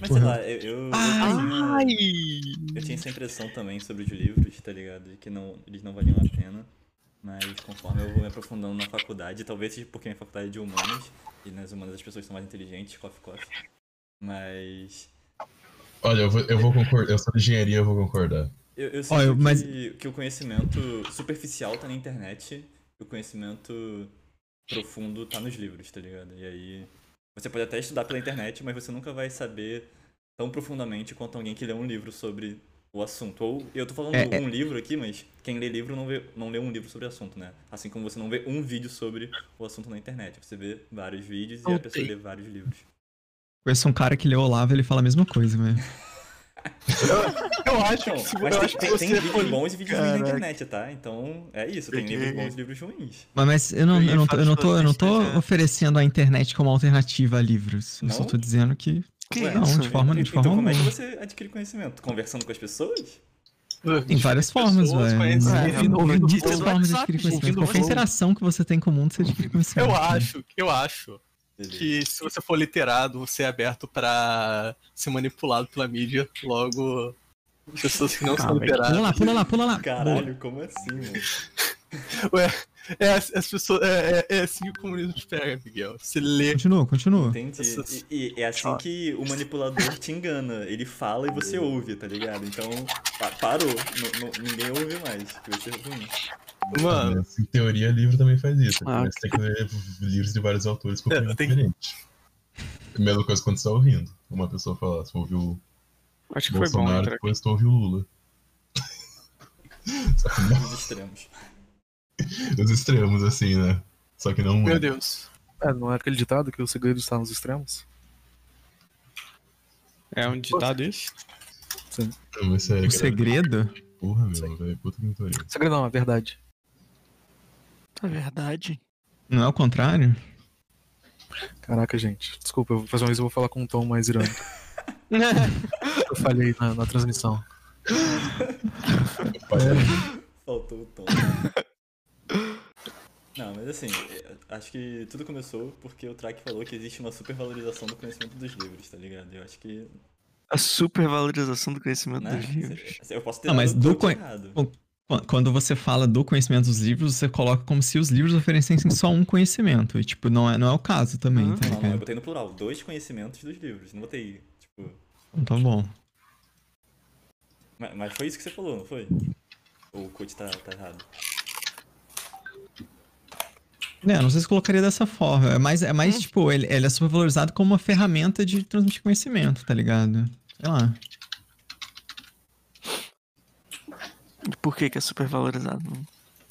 Mas sei lá, eu, eu, eu Ai! tinha, eu tinha essa impressão também sobre os livros, tá ligado? De que não, eles não valiam a pena. Mas conforme eu vou me aprofundando na faculdade, talvez seja porque minha faculdade é de humanas, e nas humanas as pessoas são mais inteligentes, coffee coffee. Mas Olha, eu vou, eu vou concordar. Eu sou de engenharia, eu vou concordar. eu, eu sinto eu- mas- que, que o conhecimento superficial tá na internet e o conhecimento profundo tá nos livros, tá ligado? E aí você pode até estudar pela internet, mas você nunca vai saber tão profundamente quanto alguém que lê um livro sobre o assunto. Ou eu tô falando É, é- um livro aqui, mas quem lê livro não, vê, não lê um livro sobre o assunto, né? Assim como você não vê um vídeo sobre o assunto na internet. Você vê vários vídeos e a Voltei. pessoa lê vários livros. Conheço um cara que leu Olavo ele fala a mesma coisa, velho. Eu acho Então, que se, mas eu tem, acho que tem, tem vídeos for- bons e vídeos ruins na internet, tá? Então é isso, tem Peguei. livros bons e livros ruins. Mas, mas eu não, Eu eu não, tô, eu não tô, eu não tô oferecendo a internet como alternativa a livros. Eu só Não? tô dizendo que. Que Não, isso? de forma, de Então forma como é que você adquire conhecimento? Conversando com as pessoas? Tem várias formas, velho. flow. formas de adquirir conhecimento. Qualquer interação que você tem com o mundo, você adquire conhecimento. Eu né? acho, eu acho Beleza. que se você for literado, você é aberto pra ser manipulado pela mídia, logo pessoas que não são Pula literadas. lá, pula lá, pula lá. Caralho, como assim, mano? Ué, é, as, as pessoas, é, é- é assim que o comunismo te pega, Miguel. Você lê. Continua, continua. Entendi. Essas- E, e é assim que o manipulador te engana. Ele fala e você ouve, tá ligado? Então, pa- parou. N- n- ninguém ouve mais, que vai ser ruim. Mano, Mas, em teoria, livro também faz isso. Ah, Você tem que ler livros de vários autores com É, opinião tem- diferente. A mesma coisa quando você tá ouvindo. Uma pessoa fala, você ouviu Acho que o foi bom Bolsonaro, depois tu ouviu o Lula. Só que não Os extremos. os extremos, assim, né? Só que não. meu Deus. É, não é aquele ditado que o segredo está nos extremos? É um ditado isso? Não, mas sério, O cara. segredo? Porra, meu, velho. Puta que me pariu. Segredo não, é verdade. É verdade. Não é o contrário? Caraca, gente. Desculpa, eu vou fazer uma vez eu vou falar com um tom mais irônico. Eu falhei na, na transmissão. Faltou o tom. Não, mas assim, acho que tudo começou porque o Track falou que existe uma supervalorização do conhecimento dos livros, tá ligado? Eu acho que. A supervalorização do conhecimento Né? dos livros. Eu posso ter Não, mas do errado. Qu- Quando você fala do conhecimento dos livros, você coloca como se os livros oferecessem só um conhecimento. E, tipo, não é, não é o caso também, Ah. tá Não, não, eu botei no plural. Dois conhecimentos dos livros. Não botei, tipo. Então tá bom. Mas, mas foi isso que você falou, não foi? Ou o coach tá, tá errado? É, não sei se colocaria dessa forma. É mais, é mais tipo, ele, ele é supervalorizado como uma ferramenta de transmitir conhecimento, tá ligado? Sei lá. E Por que que é supervalorizado?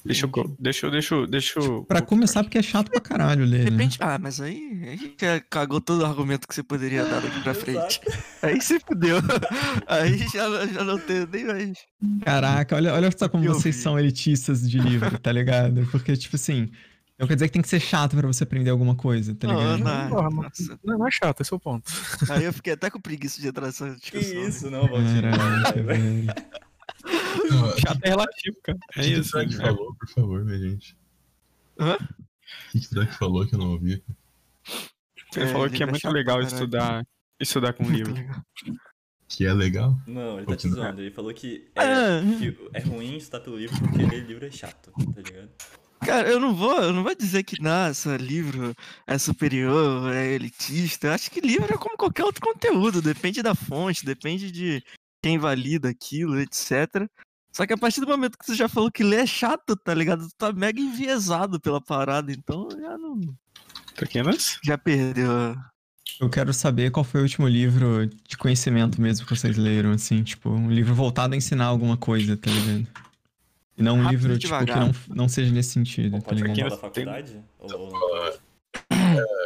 Deixa eu, deixa eu, deixa eu, deixa eu... Pra começar, porque é chato pra caralho ler, né? Ah, mas aí, aí já cagou todo o argumento que você poderia dar daqui pra frente. Aí você fudeu. Aí já, já não tem nem mais. Caraca, olha, olha só como Eu vocês vi. são elitistas de livro, tá ligado? Porque, tipo assim, não quer dizer que tem que ser chato pra você aprender alguma coisa, tá Não, ligado? não, Porra, nossa. Não, não é chato, esse é o ponto. Aí eu fiquei até com preguiça de entrar nessa Que discussão. isso, não. Caraca, velho. Chato é relativo, cara. O É que que o isso. Drake né? falou, por favor, minha gente? Hã? O que que o Drake falou que eu não ouvi? Ele É, falou que é muito legal estudar, estudar com Muito livro. legal. Que é legal? Não, ele tá te zoando. Ele falou que é, Ah. que é ruim estudar pelo livro porque ler livro é chato, tá ligado? Cara, eu não vou, eu não vou dizer que nossa, livro é superior, é elitista. Eu acho que livro é como qualquer outro conteúdo, depende da fonte, depende de quem valida aquilo, etc. Só que a partir do momento que você já falou que ler é chato, tá ligado? Tu tá mega enviesado pela parada, então já não. Pequenas? Já perdeu. a- Eu quero saber qual foi o último livro de conhecimento mesmo que vocês leram, assim, tipo, um livro voltado a ensinar alguma coisa, tá ligado? E não um Rápido livro, tipo, que não, não seja nesse sentido, tá Pode ligado? contar da faculdade? Ou, ou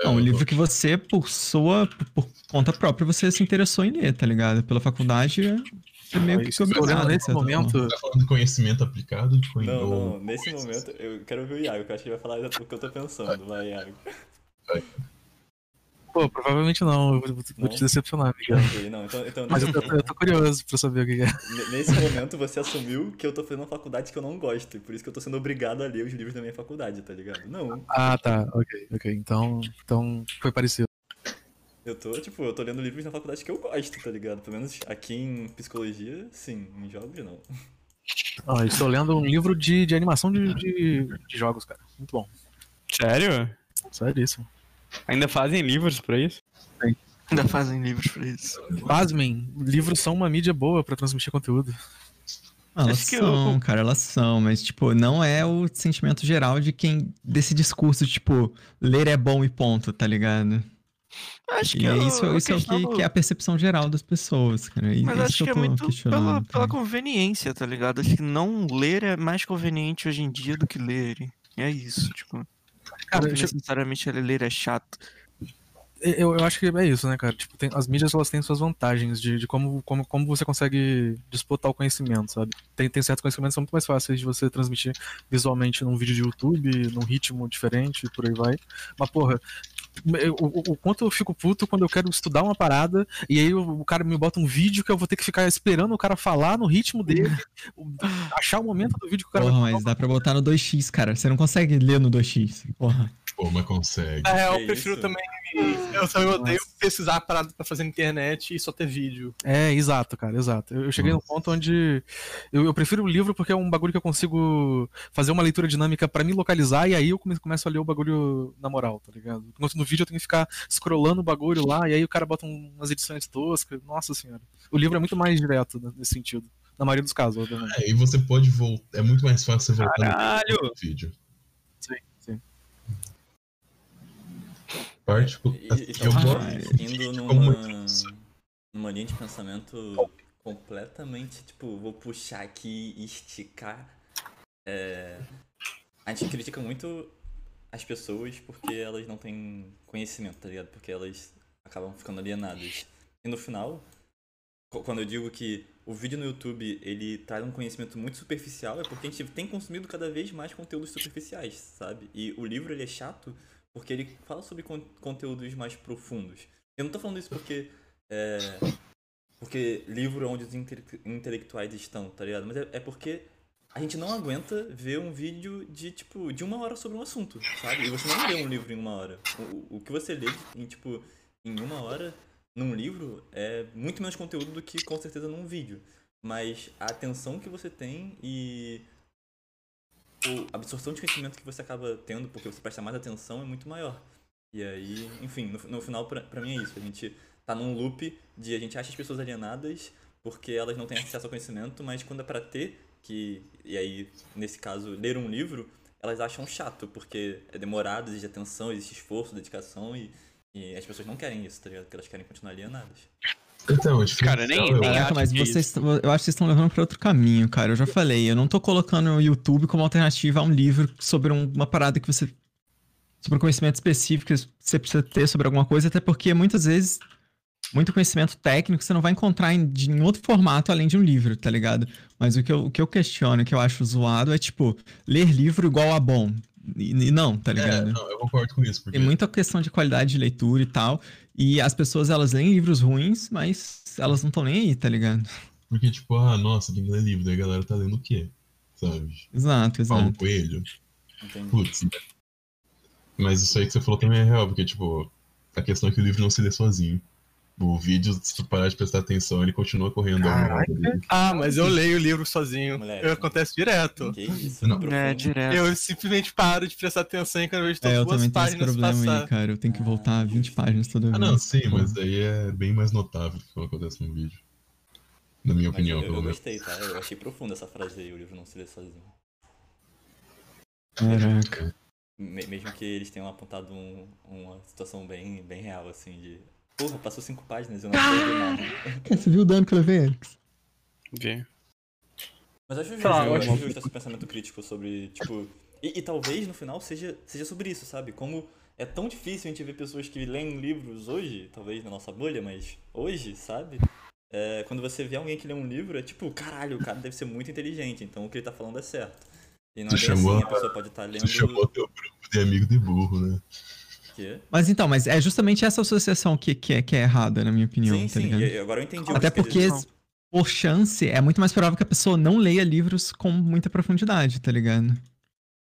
não um livro que você, por sua, por conta própria, você se interessou em ler, tá ligado? Pela faculdade, é- meio que de nesse momento. Tá falando de conhecento aplicado? De conhe... Não, não, nesse momento eu quero ouvir o Iago, que eu acho que ele vai falar o que eu tô pensando. Vai, Iago. Pô, provavelmente não, eu vou, Não? te decepcionar, Miguel. Ok, não, então, então Mas eu tô, eu tô curioso pra saber o que é. nesse momento você assumiu que eu tô fazendo uma faculdade que eu não gosto, e por isso que eu tô sendo obrigado a ler os livros da minha faculdade, tá ligado? Não. Ah, tá, ok, ok. Então, então foi parecido. Eu tô, tipo, eu tô lendo livros na faculdade que eu gosto, tá ligado? Pelo menos aqui em psicologia, sim. Em jogos, não. Ó, estou lendo um livro de, de animação de, de, de jogos, cara. Muito bom. Sério? Seríssimo. Ainda fazem livros pra isso? Ainda fazem livros pra isso. Pasmem, livros são uma mídia boa pra transmitir conteúdo. Ah, Elas Acho que são, eu- cara, elas são, mas, tipo, não é o sentimento geral de quem. desse discurso, tipo, ler é bom e ponto, tá ligado? Acho que E é eu- isso, a isso é o que, do- que é a percepção geral das pessoas, cara. E Mas isso acho que eu é muito pela, questionando. pela conveniência, tá ligado? Acho que não ler é mais conveniente hoje em dia do que ler. E é isso, tipo. Cara, não que eu- necessariamente ler é chato. Eu, eu acho que é isso, né, cara? Tipo, tem- as mídias elas têm suas vantagens de, de como, como, como você consegue dispor tal conhecimento, sabe? Tem, tem certos conhecimentos que são muito mais fáceis de você transmitir visualmente num vídeo de YouTube, num ritmo diferente e por aí vai. Mas, porra, eu- o, o- quanto eu fico puto quando eu quero estudar uma parada e aí o, o cara me bota um vídeo que eu vou ter que ficar esperando o cara falar no ritmo dele, achar o momento do vídeo que o cara Porra, vai mas dá pra botar no 2x, cara. Você não consegue ler no 2x. Porra. Pô, mas consegue. É, eu Que prefiro isso? também. Eu também odeio pesquisar a parada pra fazer na internet e só ter vídeo. É, exato, cara, exato. Eu, eu cheguei num ponto onde eu, eu prefiro o livro porque é um bagulho que eu consigo fazer uma leitura dinâmica pra me localizar e aí eu come- começo a ler o bagulho na moral, tá ligado? Enquanto no vídeo eu tenho que ficar scrollando o bagulho lá e aí o cara bota um- umas edições toscas. Nossa senhora. O livro é muito mais direto nesse sentido. Na maioria dos casos, obviamente. É, e você pode voltar. É muito mais fácil você voltar Caralho! no vídeo. Sim, sim. Parte, tipo, E, eu talvez gosto indo como numa, numa linha de pensamento completamente, tipo, vou puxar aqui e esticar. É, a gente critica muito as pessoas porque elas não têm conhecimento, tá ligado? Porque elas acabam ficando alienadas. E no final, qu- quando eu digo que o vídeo no YouTube ele traz um conhecimento muito superficial, é porque a gente tem consumido cada vez mais conteúdos superficiais, sabe? E o livro ele é chato porque ele fala sobre con- conteúdos mais profundos. Eu não tô falando isso porque é, porque livro é onde os inte- intelectuais estão, tá ligado? Mas é, é porque a gente não aguenta ver um vídeo de tipo de uma hora sobre um assunto, sabe? E você não lê um livro em uma hora. O, o que você lê em tipo em uma hora num livro é muito menos conteúdo do que com certeza num vídeo. Mas a atenção que você tem e a absorção de conhecimento que você acaba tendo porque você presta mais atenção é muito maior. E aí, enfim, no, no final pra, pra mim é isso. A gente tá num loop de a gente acha as pessoas alienadas porque elas não têm acesso ao conhecimento, mas quando é pra ter, que, e aí, nesse caso, ler um livro, elas acham chato, porque é demorado, exige atenção, existe esforço, dedicação e, e as pessoas não querem isso, tá ligado? Porque elas querem continuar alienadas. Então, o Cara, nem- eu nem acho- mas que é vocês, eu acho que vocês estão levando pra outro caminho, cara. Eu já falei, eu não tô colocando o YouTube como alternativa a um livro sobre um- uma parada que você. sobre um conhecimento específico que você precisa ter sobre alguma coisa, até porque muitas vezes. Muito conhecimento técnico você não vai encontrar em, de- em outro formato além de um livro, tá ligado? Mas o que eu, o que eu questiono, o que eu acho zoado é, tipo, ler livro igual a bom. E, e não, tá É, ligado? não, eu concordo com isso, porque Tem muita questão de qualidade de leitura e tal. E as pessoas, elas leem livros ruins, mas elas não estão nem aí, tá ligado? Porque, tipo, ah, nossa, tem que ler livro, daí a galera tá lendo o quê? Sabe? Exato, Paulo exato. Coelho. Entendi. Putz. Mas isso aí que você falou também é real, porque, tipo, a questão é que o livro não se lê sozinho. O vídeo, se tu parar de prestar atenção, ele continua correndo. Ah, mas eu leio o livro sozinho. Moleque. Eu- Acontece direto. Que isso, Não. É, direto. Eu simplesmente paro de prestar atenção e quando eu vejo É, eu duas também tenho esse páginas problema passar. aí, cara. Eu tenho que voltar 20 páginas toda Ah, vez. não, sim, Pô. mas aí é bem mais notável do que acontece no vídeo. Na minha Mas opinião, eu, eu pelo menos. gostei, tá? Eu achei profunda essa frase aí, o livro não se lê sozinho. Caraca. Me- mesmo que eles tenham apontado um- uma situação bem, bem real, assim, de. Porra, passou cinco páginas e eu não entendi nada. Você viu o dano que eu levei, Alex? Vê. Mas acho justo, Tá, eu eu acho justo esse pensamento crítico sobre, tipo. E, e talvez no final seja, seja sobre isso, sabe? Como é tão difícil a gente ver pessoas que leem livros hoje, talvez na nossa bolha, mas hoje, sabe? É, quando você vê alguém que lê um livro, é tipo, caralho, o cara deve ser muito inteligente, então o que ele tá falando é certo. E não Tu é chamou assim, a- a pessoa pode estar lendo. Tu chamou teu grupo de amigo de burro, né? Mas então, mas é justamente essa associação que, que, é, que é errada, na minha opinião, Sim, tá sim, ligado? e agora eu entendi o Até que você porque, por chance, é muito mais provável que a pessoa não leia livros com muita profundidade, tá ligado?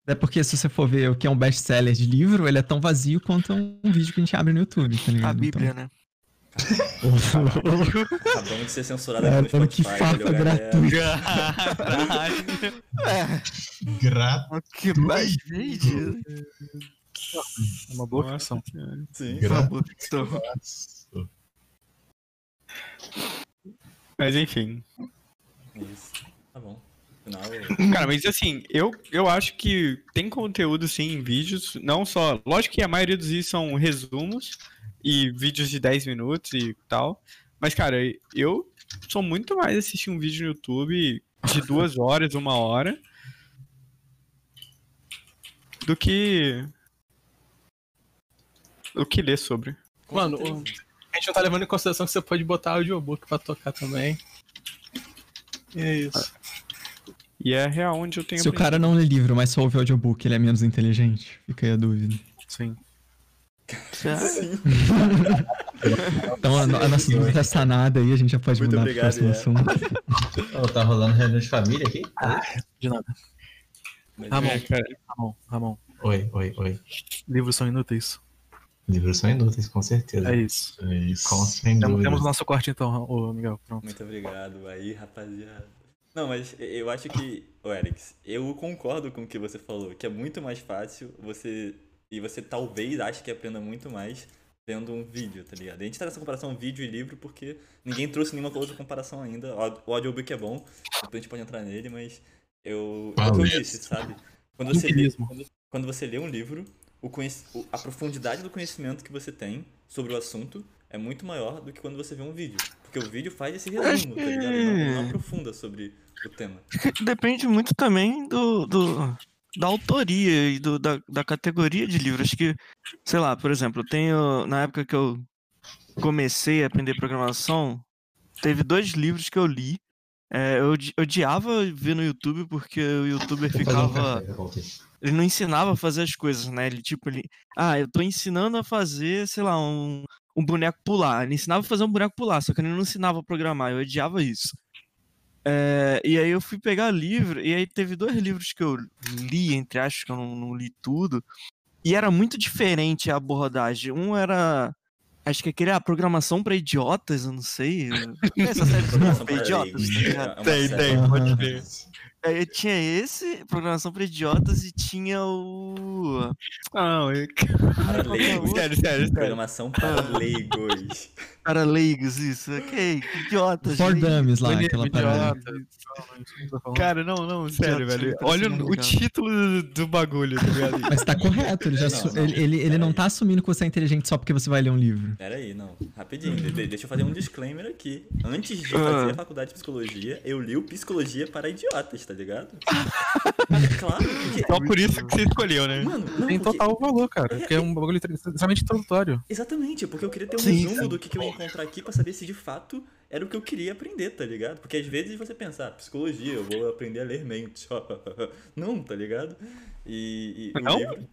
Até porque, se você for ver o que é um best-seller de livro, ele é tão vazio quanto um vídeo que a gente abre no YouTube, tá ligado? A Bíblia, Então, né? Acabamos de ser censurado aqui no Caralho, que farpa gratuita. Caralho. É, Gra... o que mais vende? É uma boa ficção. Sim. gra... Uma boa ficção. Mas enfim. Isso. Tá bom. Final. Cara, mas assim, eu, eu acho que tem conteúdo sim em vídeos, não só. Lógico que a maioria dos vídeos são resumos e vídeos de 10 minutos e tal. Mas, cara, eu sou muito mais assistir um vídeo no YouTube de duas horas, uma hora. Do que. Do que ler sobre. Mano, certeza. A gente não tá levando em consideração que você pode botar audiobook pra tocar também. E é isso. E é real onde eu tenho Se o cara não lê livro, mas só ouve audiobook, ele é menos inteligente? Fica aí a dúvida. Sim. Sim. Então a, a nossa dúvida tá sanada aí, a gente já pode Muito mudar obrigado, pro próximo é. assunto. Ô, tá rolando reunião de família aqui? De nada. Mas Ramon, É, cara. Ramon, Ramon. Oi, oi, oi. Livros são inúteis. Livros são inúteis, com certeza. É isso. É isso. Com sem Temos, temos nosso corte então, ô Miguel. Pronto. Muito obrigado aí, rapaziada. Não, mas eu acho que, ô Erix, eu concordo com o que você falou, que é muito mais fácil você. E você talvez ache que aprenda muito mais vendo um vídeo, tá ligado? A gente tá nessa comparação vídeo e livro porque ninguém trouxe nenhuma outra comparação ainda. O audiobook é bom, depois a gente pode entrar nele, mas eu. É o que eu disse, sabe? Quando você, lê, quando, quando você lê um livro, o a profundidade do conhecimento que você tem sobre o assunto é muito maior do que quando você vê um vídeo. Porque o vídeo faz esse resumo, tá ligado? Não, não aprofunda sobre o tema. Depende muito também do, do- da autoria e do- da, da categoria de livro. Acho que, sei lá, por exemplo, eu tenho. Na época que eu comecei a aprender programação, teve dois livros que eu li. É, eu odi- odiava ver no YouTube porque o youtuber ficava. Ele não ensinava a fazer as coisas, né? Ele, tipo, ele. Ah, eu tô ensinando a fazer, sei lá, um, um boneco pular. Ele ensinava a fazer um boneco pular, só que ele não ensinava a programar. Eu odiava isso. É, e aí eu fui pegar livro, e aí teve dois livros que eu li, entre aspas, que eu não, não li tudo. E era muito diferente a abordagem. Um era. Acho que aquele, a programação pra idiotas, eu não sei. Tem essa série de programação pra idiotas, tá ligado? É Tem, série. tem, pode crer. Aí eu tinha esse, programação pra idiotas, e tinha o. Não, eu... Para é leigos. sério, sério, sério. Programação para leigos. Para leigos, isso. Ok, idiotas. For. Dummies lá, aquela parada. Cara, não, não, sério, velho. tá Olha o, o título do, do bagulho, tá ligado? Mas tá correto, ele, já Não, não, ele, ele, ele não tá assumindo que você é inteligente só porque você vai ler um livro. Pera aí, não. Rapidinho, de- de- deixa eu fazer um disclaimer aqui. Antes de Ah. fazer a faculdade de psicologia, eu li o Psicologia para Idiotas, tá ligado? claro, porque... Só por isso que você escolheu, né? Mano, não, Tem porque... total valor, cara. Porque é um bagulho extremamente introdutório. Exatamente, porque eu queria ter um Sim, resumo sim. do que, que eu ia encontrar aqui pra saber se de fato era o que eu queria aprender, tá ligado? Porque às vezes você pensa, ah, psicologia, eu vou aprender a ler mentes. não, tá ligado? E, e Não? livro...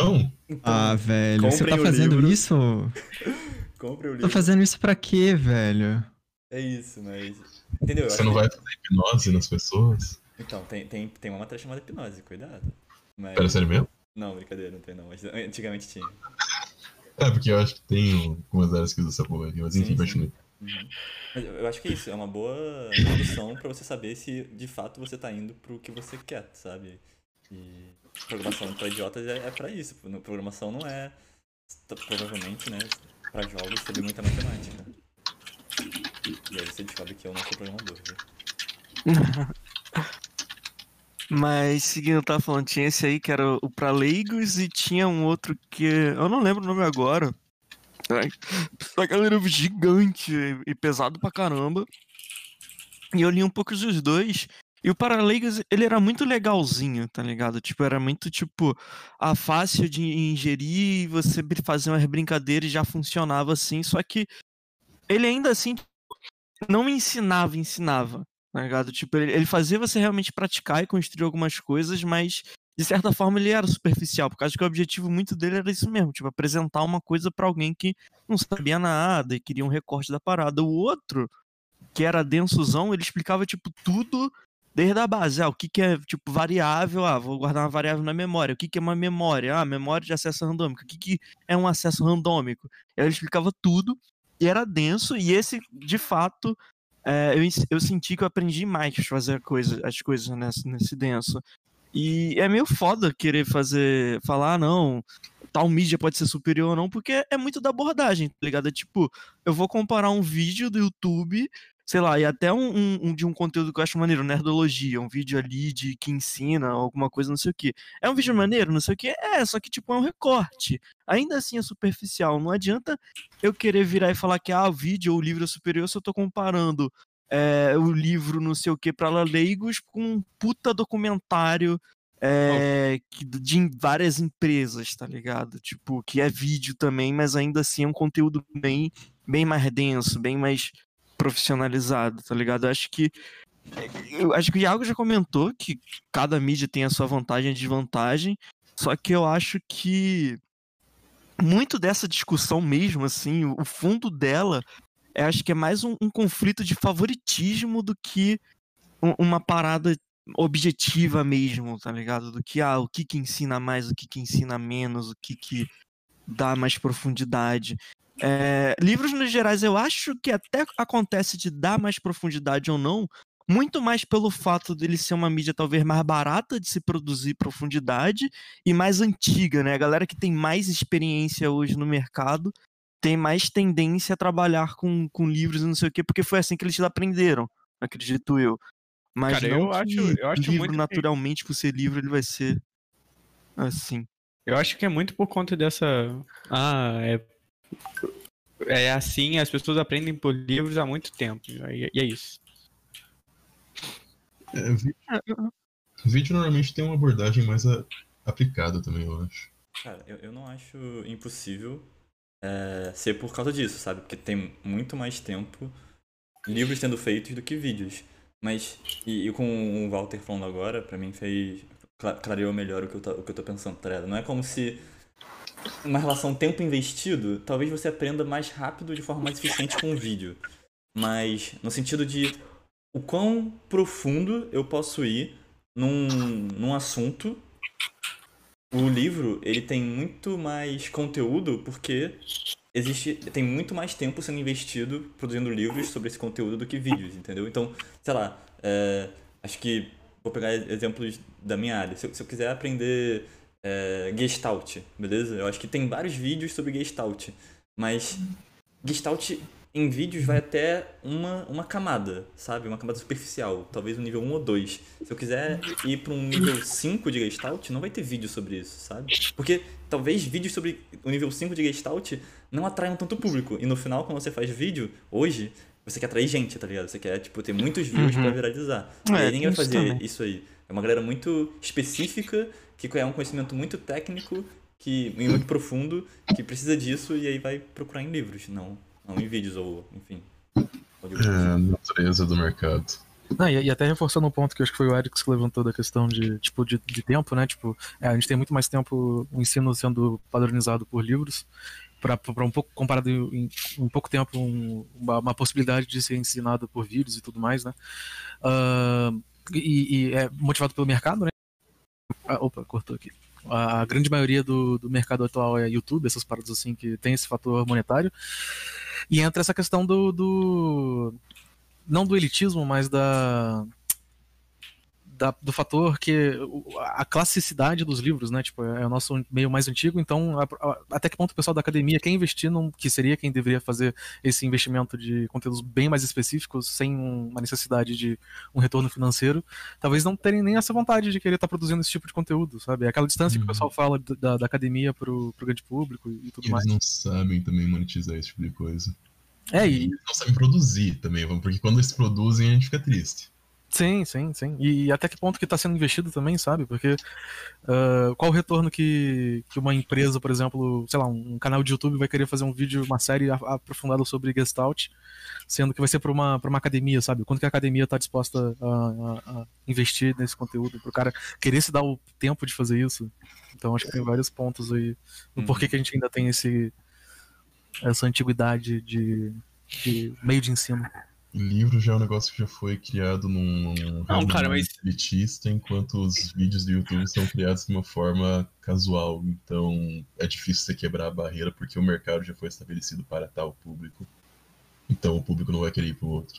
Não? Então, Ah, velho, você tá fazendo livro. isso? compre o Tá livro. fazendo isso pra quê, velho? É isso, mas... Entendeu? Eu Você não vai fazer hipnose nas pessoas? Então, tem, tem, tem uma matéria chamada hipnose, cuidado. Mas... Pera, sério mesmo? Não, brincadeira, não tem não. Mas antigamente tinha. É, porque eu acho que tem algumas áreas que usam essa porra aqui, mas enfim, continue. Uhum. Mas eu acho que é isso, é uma boa introdução pra você saber se de fato você tá indo pro que você quer, sabe? E programação pra idiotas é, é pra isso. Programação não é, provavelmente, né, pra jogos saber muita matemática. E aí você descobre que eu não sou programador, viu? Mas seguindo, tava falando, tinha esse aí que era o pra leigos e tinha um outro que. Eu não lembro o nome agora. Ai, Só que ele era gigante e pesado pra caramba. E eu li um pouco dos dois. E o para leigos, ele era muito legalzinho, tá ligado? Tipo, era muito, tipo, ah, fácil de ingerir, você br- fazer umas brincadeiras e já funcionava assim. Só que ele ainda assim não ensinava, ensinava tá ligado? Tipo, ele, ele fazia você realmente praticar e construir algumas coisas, mas de certa forma ele era superficial, por causa que o objetivo muito dele era isso mesmo, tipo, apresentar uma coisa pra alguém que não sabia nada e queria um recorte da parada. O outro, que era densozão, ele explicava, tipo, tudo desde a base. Ah, o que, que é, tipo, variável? Ah, vou guardar uma variável na memória. O que, que é uma memória? Ah, memória de acesso randômico. O que, que é um acesso randômico? Ele explicava tudo. e era denso, e esse, de fato, é, eu, eu senti que eu aprendi mais a fazer coisa, as coisas nesse, nesse denso. E é meio foda querer fazer, falar, ah, não, tal mídia pode ser superior ou não, porque é muito da abordagem, tá ligado? É tipo, eu vou comparar um vídeo do YouTube, sei lá, e até um, um- um de um conteúdo que eu acho maneiro, nerdologia, um vídeo ali de que ensina alguma coisa, não sei o que. É um vídeo maneiro, não sei o que, é, só que tipo é um recorte. Ainda assim é superficial, não adianta eu querer virar e falar que ah, o vídeo ou o livro é superior se eu tô comparando é, o livro não sei o que para leigos com um puta documentário é, de várias empresas, tá ligado? Tipo, que é vídeo também, mas ainda assim é um conteúdo bem, bem mais denso, bem mais profissionalizado, tá ligado? Eu acho que eu acho que o Iago já comentou que cada mídia tem a sua vantagem e desvantagem, só que eu acho que muito dessa discussão mesmo, assim, o fundo dela, eu acho que é mais um, um conflito de favoritismo do que um- uma parada objetiva mesmo, tá ligado? Do que, ah, o que que ensina mais, o que que ensina menos, o que que dá mais profundidade. É, livros nos gerais, eu acho que até acontece de dar mais profundidade ou não, muito mais pelo fato dele ser uma mídia talvez mais barata de se produzir profundidade e mais antiga, né? A galera que tem mais experiência hoje no mercado tem mais tendência a trabalhar com, com livros e não sei o quê, porque foi assim que eles aprenderam, acredito eu. Mas Cara, não eu acho- eu acho livro naturalmente, por ser livro, ele vai ser assim. Eu acho que é muito por conta dessa. Ah, é. É assim, as pessoas aprendem por livros há muito tempo. E é isso. É, vi- vídeo normalmente tem uma abordagem mais a- aplicada também, eu acho. Cara, eu, eu não acho impossível é, ser por causa disso, sabe? Porque tem muito mais tempo livros sendo feitos do que vídeos. Mas, e, e com o Walter falando agora, pra mim fez. cla- clareou melhor o que, eu tô, o que eu tô pensando, tá ligado? Não é como se. Uma relação tempo investido, talvez você aprenda mais rápido de forma mais eficiente com um vídeo. Mas no sentido de o quão profundo eu posso ir num, num assunto o livro ele tem muito mais conteúdo porque existe tem muito mais tempo sendo investido produzindo livros sobre esse conteúdo do que vídeos entendeu então sei lá é, acho que vou pegar exemplos da minha área se se eu quiser aprender é, Gestalt beleza eu acho que tem vários vídeos sobre Gestalt mas Gestalt em vídeos vai até uma, uma camada, sabe? Uma camada superficial, talvez um nível 1 ou 2. Se eu quiser ir para um nível 5 de Gestalt, não vai ter vídeo sobre isso, sabe? Porque talvez vídeos sobre o nível 5 de Gestalt não atraiam tanto público. E no final, quando você faz vídeo, hoje, você quer atrair gente, tá ligado? Você quer, tipo, ter muitos views Uhum. pra viralizar. É, e ninguém vai fazer também. isso aí. É uma galera muito específica, que é um conhecimento muito técnico que, e muito profundo, que precisa disso e aí vai procurar em livros, não, não em vídeos ou, enfim. É, a natureza do mercado. Não, e, e até reforçando um ponto que eu acho que foi o Eric que levantou da questão de, tipo, de, de tempo, né? Tipo, é, a gente tem muito mais tempo o ensino sendo padronizado por livros, para um pouco, comparado em, em pouco tempo, um- uma, uma possibilidade de ser ensinado por vídeos e tudo mais, né? Ah, e, e é motivado pelo mercado, né? Ah, opa, cortou aqui. A grande maioria do, do mercado atual é YouTube, essas paradas assim que tem esse fator monetário. E entra essa questão do, do não do elitismo, mas da, da- do fator que a classicidade dos livros, né? Tipo, é o nosso meio mais antigo, então a- a- até que ponto o pessoal da academia quer investir num, que seria quem deveria fazer esse investimento de conteúdos bem mais específicos, sem um- uma necessidade de um retorno financeiro, talvez não terem nem essa vontade de querer estar produzindo esse tipo de conteúdo, sabe? É aquela distância que o Uhum. pessoal fala da, da academia pro, pro grande público e tudo E mais. eles não sabem também monetizar esse tipo de coisa. É, E eles não sabem produzir também, porque quando eles produzem a gente fica triste. Sim, sim, sim. E, até que ponto que está sendo investido também, sabe? Porque ah, qual o retorno que, que uma empresa, por exemplo, sei lá, um canal de YouTube vai querer fazer um vídeo, uma série aprofundada sobre Gestalt, sendo que vai ser para uma, pra uma academia, sabe? Quanto que a academia está disposta a, a- a investir nesse conteúdo, para o cara querer se dar o tempo de fazer isso. Então acho que tem vários pontos aí no Uhum. porquê que a gente ainda tem esse, essa antiguidade de, de meio de ensino. Livro já é um negócio que já foi criado num, num Não, cara, mas- elitista, enquanto os vídeos do YouTube são criados de uma forma casual. Então é difícil você quebrar a barreira porque o mercado já foi estabelecido para tal público. Então o público não vai querer ir pro outro.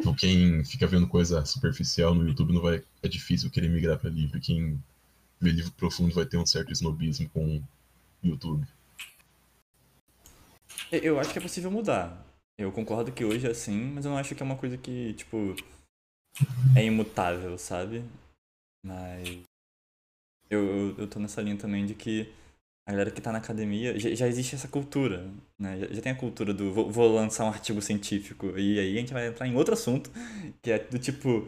Então quem fica vendo coisa superficial no YouTube não vai. É difícil querer migrar pra livro. Quem vê livro profundo vai ter um certo snobismo com o YouTube. Eu acho que é possível mudar. Eu concordo que hoje é assim, mas eu não acho que é uma coisa que, tipo, é imutável, sabe? Mas. Eu, eu, eu tô nessa linha também de que a galera que tá na academia. Já, já existe essa cultura, né? Já, já tem a cultura do vou, vou lançar um artigo científico. E aí a gente vai entrar em outro assunto, que é do tipo.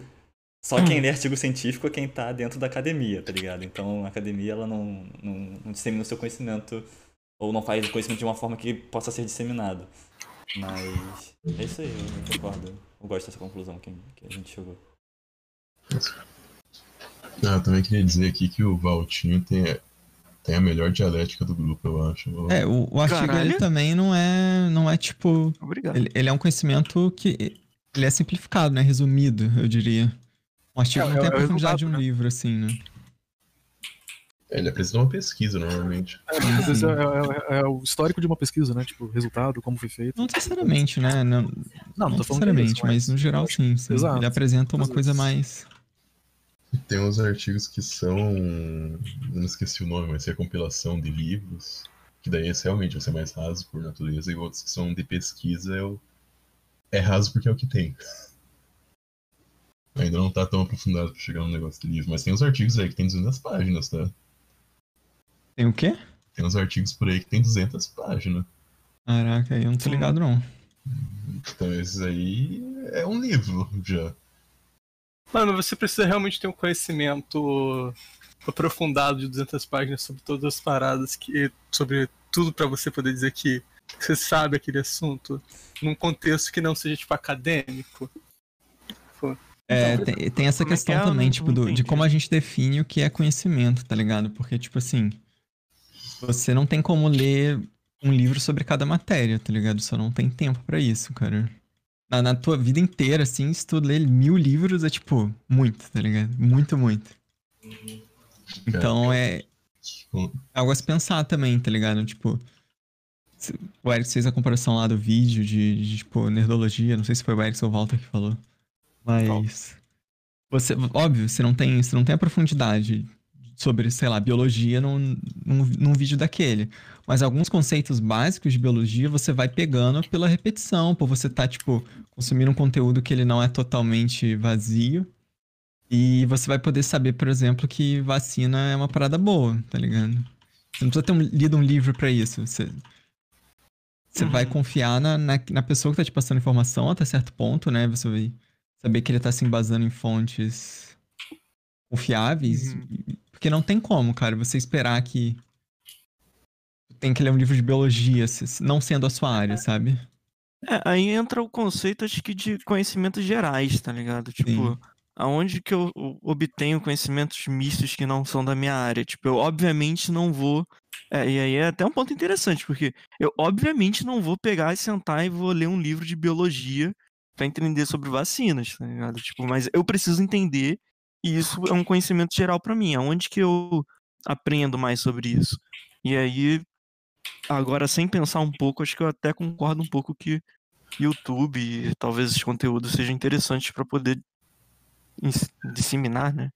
Só quem lê artigo científico é quem tá dentro da academia, tá ligado? Então a academia ela não, não, não dissemina o seu conhecimento ou não faz o conhecimento de uma forma que possa ser disseminado. Mas é isso aí, eu concordo. Eu gosto dessa conclusão que, que a gente chegou. Ah, eu também queria dizer aqui que o Valtinho tem, tem a melhor dialética do grupo, eu acho. É, o, o artigo Caralho. ele também não é, não é tipo. Obrigado. Ele, ele é um conhecimento que. Ele é simplificado, né? Resumido, eu diria. Um artigo É, não é- tem a é o profundidade de um né? livro, assim, né? Ele apresenta uma pesquisa normalmente. É, é, é- é o histórico de uma pesquisa, né? Tipo, resultado, como foi feito. Não necessariamente, né? Não, Não, não não tô falando que necessariamente, mas no geral sim. sim. Exato. Ele apresenta uma Às coisa mais. Tem uns artigos que são. eu Não esqueci o nome, mas é compilação de livros. Que daí esse realmente vai ser mais raso por natureza, e outros que são de pesquisa é, o... é raso porque é o que tem. Ainda não tá tão aprofundado pra chegar no negócio de livro, mas tem uns artigos aí que tem 200 páginas, tá? Tem o quê? Tem uns artigos por aí que tem 200 páginas. Caraca, aí eu não tô ligado, não. Então esses aí é um livro já. Mano, você precisa realmente ter um conhecimento aprofundado de 200 páginas sobre todas as paradas, que, sobre tudo pra você poder dizer que você sabe aquele assunto, num contexto que não seja, tipo, acadêmico. É, tem, tem essa como é que questão é? Também, tipo, do- de como a gente define o que é conhecimento, tá ligado? Porque, tipo assim, você não tem como ler um livro sobre cada matéria, tá ligado? Só não tem tempo pra isso, cara. Na, na tua vida inteira, assim, se tu ler mil livros, é tipo, muito, tá ligado? Muito, muito. Então é Tipo, algo a se pensar também, tá ligado? Tipo, o Eric fez a comparação lá do vídeo de, de, tipo, nerdologia, não sei se foi o Eric ou o Walter que falou. Mas. Você, óbvio, você não tem, você não tem a profundidade sobre, sei lá, biologia num, num, num vídeo daquele. Mas alguns conceitos básicos de biologia você vai pegando pela repetição, por você tá, tipo, consumindo um conteúdo que ele não é totalmente vazio. E você vai poder saber, por exemplo, que vacina é uma parada boa, tá ligado? Você não precisa ter um- lido um livro pra isso. Você, você vai confiar na, na, na pessoa que tá te passando informação até certo ponto, né? Você vai saber que ele tá se embasando em fontes confiáveis. e- Porque não tem como, cara, você esperar que tem que ler um livro de biologia, não sendo a sua área, sabe? É, aí entra o conceito, acho que, de conhecimentos gerais, tá ligado? Tipo, Sim. aonde que eu obtenho conhecimentos mistos que não são da minha área? Tipo, eu obviamente não vou. é, e aí é até um ponto interessante, porque eu obviamente não vou pegar e sentar e vou ler um livro de biologia pra entender sobre vacinas, tá ligado? Tipo, mas eu preciso entender e isso é um conhecimento geral pra mim. Aonde que eu aprendo mais sobre isso? E aí, agora sem pensar um pouco, acho que eu até concordo um pouco que YouTube e talvez esses conteúdos sejam interessantes pra poder disseminar, né?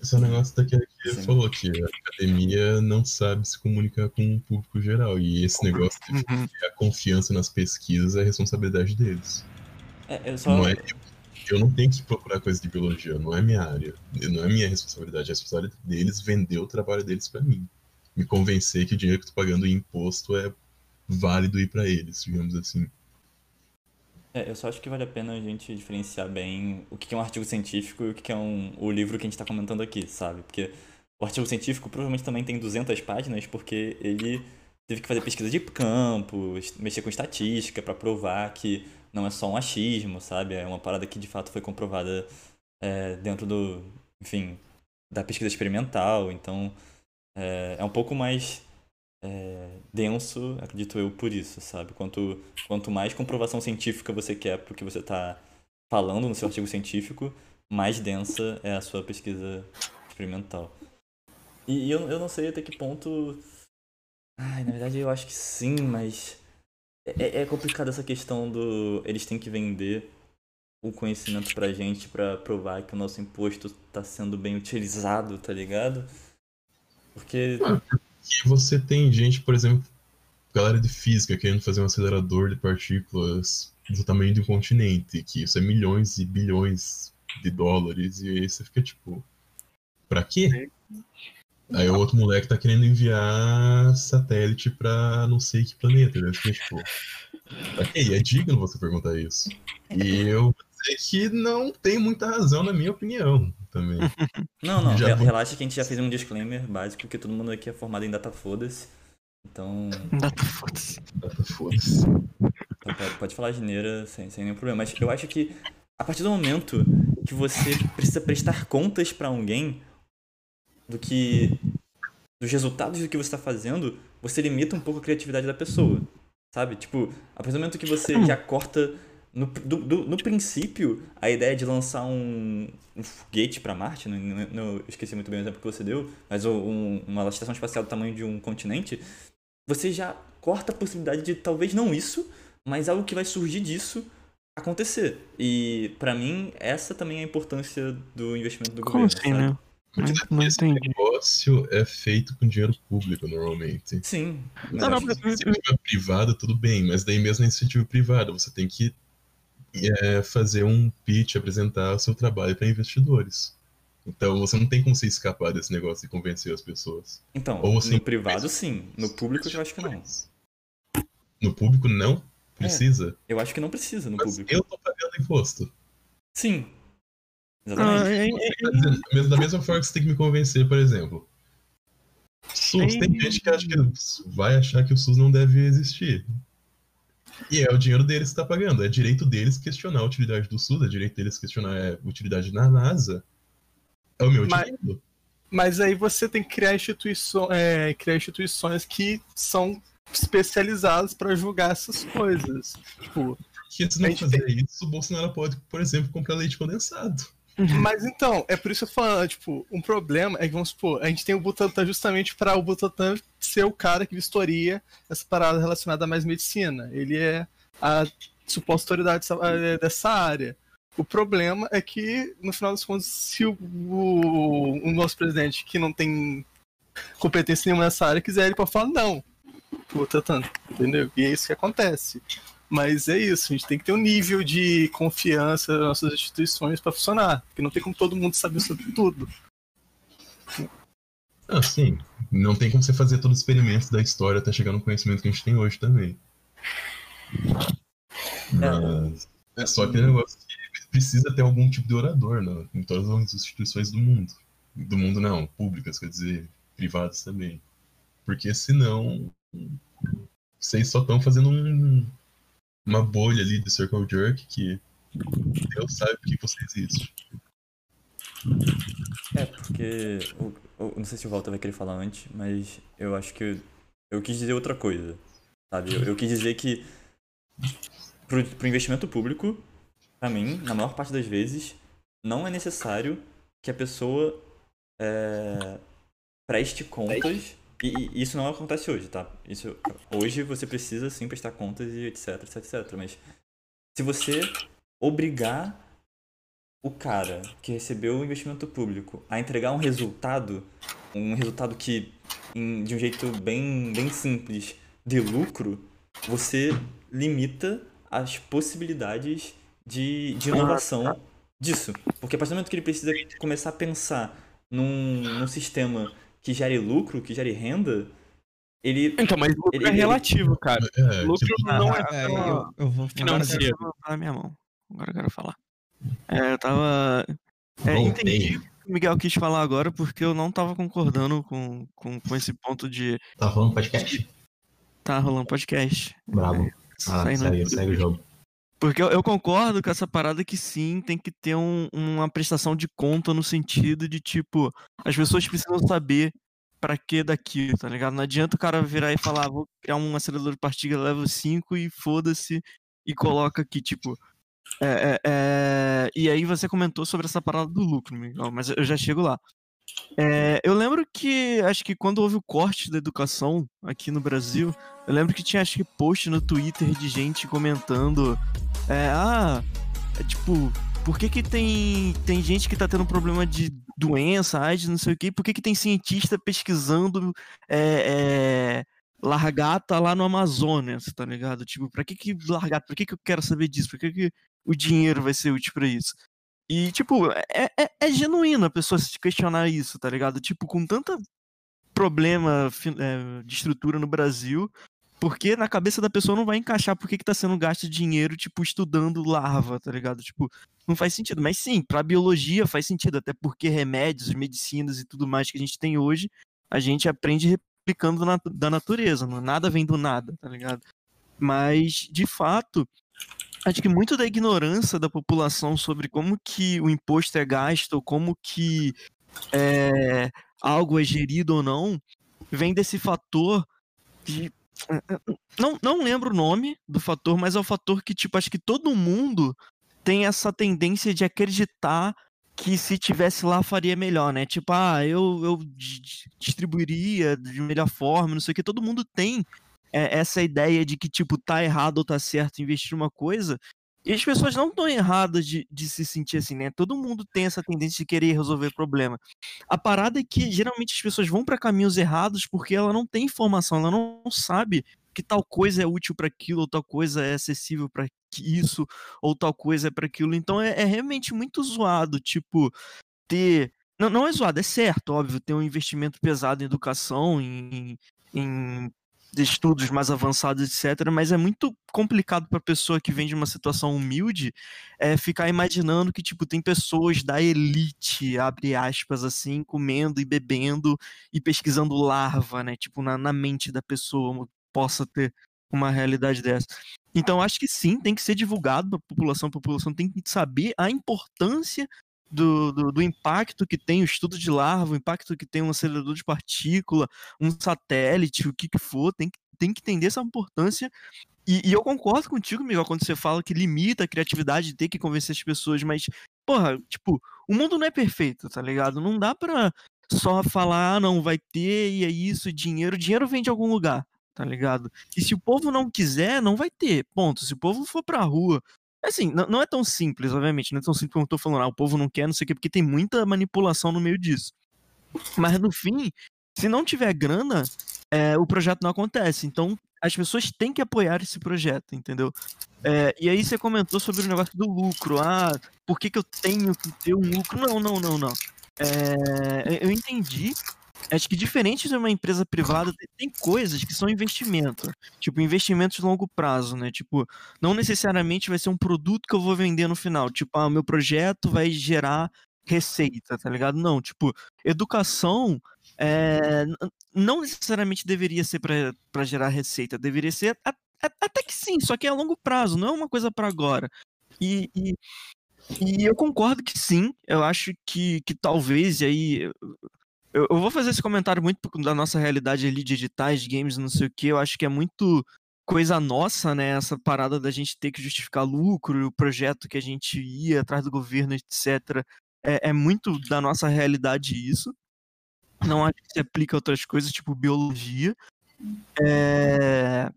Esse é negócio daquele que Sim. falou, que a academia não sabe se comunicar com o público geral. E esse negócio de Uhum. a confiança nas pesquisas é responsabilidade deles. É, eu só. Não é, eu, eu não tenho que procurar coisa de biologia, não é minha área. Não é minha responsabilidade. É a responsabilidade deles vender o trabalho deles pra mim. Me convencer que o dinheiro que eu tô pagando em imposto é válido ir pra eles, digamos assim. É, eu só acho que vale a pena a gente diferenciar bem o que é um artigo científico e o que é um, o livro que a gente está comentando aqui, sabe? Porque o artigo científico provavelmente também tem 200 páginas porque ele teve que fazer pesquisa de campo, mexer com estatística para provar que não é só um achismo, sabe? É uma parada que de fato foi comprovada é, dentro do, enfim, da pesquisa experimental. Então é, é um pouco mais é, denso, acredito eu, por isso, sabe? Quanto, quanto mais comprovação científica você quer pro que você está falando no seu artigo científico, mais densa é a sua pesquisa experimental. E eu, eu não sei até que ponto. Ai, na verdade eu acho que sim, mas. É, é complicado essa questão do. Eles têm que vender o conhecimento pra gente pra provar que o nosso imposto tá sendo bem utilizado, tá ligado? Porque. E você tem gente, por exemplo, galera de física querendo fazer um acelerador de partículas do tamanho de um continente, que isso é milhões e bilhões de dólares, e aí você fica tipo, pra quê? Aí o outro moleque tá querendo enviar satélite pra não sei que planeta, né? Tipo? E é digno você perguntar isso. E eu dizer que não tem muita razão na minha opinião também. Não, não, Já relaxa que a gente já fez um disclaimer básico, que todo mundo aqui é formado em data foda-se. Então, Data foda-se. Foda-se. Então, Pode, pode falar geneira sem, sem nenhum problema. Mas eu acho que a partir do momento que você precisa prestar contas pra alguém do que. dos resultados do que você tá fazendo, você limita um pouco a criatividade da pessoa. Sabe? Tipo, a partir do momento que você já corta. No, do- do- no princípio, a ideia de lançar um, um foguete pra Marte, não, não- não- eu esqueci muito bem o exemplo que você deu, mas um- uma estação espacial do tamanho de um continente, você já corta a possibilidade de talvez não isso, mas algo que vai surgir disso acontecer. E pra mim, essa também é a importância do investimento do Como governo. assim, né? Não, não Esse entendi. negócio é feito com dinheiro público, normalmente. Sim. mas Não, não, mas- iniciativa privada, tudo bem, mas daí mesmo na iniciativa privada, você tem que é, fazer um pitch, apresentar o seu trabalho para investidores. Então você não tem como você escapar desse negócio de convencer as pessoas. Então, Ou você no privado sim, no público eu acho que não. No público não precisa. Eu acho que não precisa no Mas público. eu tô pagando imposto. Sim. Ah, Exatamente. é- é- dizer, mesmo- Da mesma forma que você tem que me convencer, por exemplo. SUS, tem gente que acha que vai achar que o SUS não deve existir. E é o dinheiro deles que está pagando. É direito deles questionar a utilidade do SUS, é direito deles questionar a utilidade na NASA. É o meu Mas- dinheiro. Mas aí você tem que criar, instituições, é, criar instituições que são especializadas para julgar essas coisas. Tipo, Porque se não fazer isso, o Bolsonaro pode, por exemplo, comprar leite condensado. Mas então, é por isso que eu falo, tipo, um problema é que, vamos supor, a gente tem o Butantan justamente para o Butantan ser o cara que vistoria essa parada relacionada a mais medicina. Ele é a suposta autoridade dessa- eh, dessa área. O problema é que, no final das contas, se o, o, o nosso presidente, que não tem competência nenhuma nessa área, quiser, ele pode falar não. Butantan, entendeu? E é isso que acontece. Mas é isso, a gente tem que ter um nível de confiança nas nossas instituições para funcionar, porque não tem como todo mundo saber sobre tudo. Ah, sim. Não tem como você fazer todo o experimento da história até chegar no conhecimento que a gente tem hoje também. Mas é só aquele negócio que precisa ter algum tipo de orador né, em todas as instituições do mundo. Do mundo não, públicas, quer dizer, privadas também. Porque senão vocês só estão fazendo um- uma bolha ali de circle jerk que Deus sabe por que você existe. É, porque. o- o- não sei se o Walter vai querer falar antes, mas eu acho que. Eu, eu quis dizer outra coisa. Sabe? Eu, eu quis dizer que. Pro, pro investimento público, pra mim, na maior parte das vezes, não é necessário que a pessoa é, preste contas. E, e isso não acontece hoje, tá? Isso, hoje você precisa sim prestar contas e etc, etc, etc. Mas se você obrigar o cara que recebeu o investimento público a entregar um resultado, um resultado que, em- de um jeito bem, bem simples, de lucro, você limita as possibilidades de, de inovação disso. Porque a partir do momento que ele precisa começar a pensar num, num sistema que gere lucro, que gere renda, ele. Então, mas lucro Ele- é ele- relativo, cara. É, Lucro que- não é. É, eu, eu vou Financeiro. Agora eu quero falar na minha mão. Agora eu quero falar. É, eu tava. É, entendi o que o Miguel quis falar agora, porque eu não tava concordando com, com, com esse ponto de Tá rolando podcast? tá rolando podcast. Bravo. Ah, Saindo- segue, segue o jogo. Porque eu, eu concordo com essa parada que sim, tem que ter um- uma prestação de conta no sentido de, tipo, as pessoas precisam saber pra que daquilo, tá ligado? Não adianta o cara virar e falar, "Ah, vou criar um acelerador de partícula level 5 e foda-se, e coloca aqui, tipo. é, é, é, E aí você comentou sobre essa parada do lucro, Miguel, mas eu já chego lá. É, eu lembro que, acho que quando houve o corte da educação aqui no Brasil, eu lembro que tinha, acho que, post no Twitter de gente comentando: é, ah, é, tipo, por que que tem, tem gente que tá tendo problema de doença, AIDS, não sei o quê, por que que tem cientista pesquisando é, é, largata lá no Amazonas, tá ligado? Tipo, pra que que largata, pra que que eu quero saber disso, pra que que o dinheiro vai ser útil pra isso? E, tipo, é, é, é genuíno a pessoa se questionar isso, tá ligado? Tipo, com tanta problema é, de estrutura no Brasil, porque na cabeça da pessoa não vai encaixar por que tá sendo gasto dinheiro, tipo, estudando larva, tá ligado? Tipo, não faz sentido. Mas sim, pra biologia faz sentido, até porque remédios, medicinas e tudo mais que a gente tem hoje, a gente aprende replicando na- da natureza, não- nada vem do nada, tá ligado? Mas, de fato, acho que muito da ignorância da população sobre como que o imposto é gasto, como que é, algo é gerido ou não, vem desse fator de. Não, não lembro o nome do fator, mas é o fator que, tipo, acho que todo mundo tem essa tendência de acreditar que se tivesse lá faria melhor, né? Tipo, ah, eu, eu di- di- distribuiria de melhor forma, não sei o que. Todo mundo tem é, essa ideia de que, tipo, tá errado ou tá certo investir numa coisa. E as pessoas não estão erradas de, de se sentir assim, né? Todo mundo tem essa tendência de querer resolver problema. A parada é que geralmente as pessoas vão para caminhos errados porque ela não tem informação, ela não sabe que tal coisa é útil para aquilo, ou tal coisa é acessível para isso, ou tal coisa é para aquilo. Então é, é realmente muito zoado, tipo, ter. Não, não é zoado, é certo, óbvio, ter um investimento pesado em educação, em, em estudos mais avançados, etc. Mas é muito complicado para pessoa que vem de uma situação humilde é, ficar imaginando que, tipo, tem pessoas da elite, abre aspas, assim, comendo e bebendo e pesquisando larva, né? Tipo, na, na mente da pessoa possa ter uma realidade dessa. Então, acho que sim, tem que ser divulgado para a população, a população tem que saber a importância do, do, do impacto que tem o estudo de larva, o impacto que tem um acelerador de partícula, um satélite, o que que for, tem que, tem que entender essa importância. E, e eu concordo contigo, Miguel, quando você fala que limita a criatividade, ter que convencer as pessoas, mas, porra, tipo, o mundo não é perfeito, tá ligado? Não dá pra só falar, ah, não, vai ter, e é isso, dinheiro. Dinheiro vem de algum lugar, tá ligado? E se o povo não quiser, não vai ter. Ponto. Se o povo for pra rua. Assim, não, não é tão simples, obviamente. Não é tão simples como eu tô falando, ah, o povo não quer, não sei o quê, porque tem muita manipulação no meio disso. Mas no fim, se não tiver grana, é, o projeto não acontece. Então, as pessoas têm que apoiar esse projeto, entendeu? É, e aí você comentou sobre o negócio do lucro. Ah, por que, que eu tenho que ter um lucro? Não, não, não, não. É, eu entendi. Acho que diferente de uma empresa privada, tem- coisas que são investimento. Tipo, investimentos de longo prazo, né? Tipo, não necessariamente vai ser um produto que eu vou vender no final. Tipo, ah, meu projeto vai gerar receita, tá ligado? Não, tipo, educação é, não necessariamente deveria ser para gerar receita, deveria ser a- a- até que sim, só que é a longo prazo, não é uma coisa para agora. E, e, e eu concordo que sim, eu acho que, que talvez, e aí eu, eu vou fazer esse comentário muito da nossa realidade ali, digitais, games, não sei o que, eu acho que é muito coisa nossa, né, essa parada da gente ter que justificar lucro, o projeto que a gente ia atrás do governo, etc. É, é muito da nossa realidade isso. Não acho que se aplica a outras coisas, tipo biologia. É...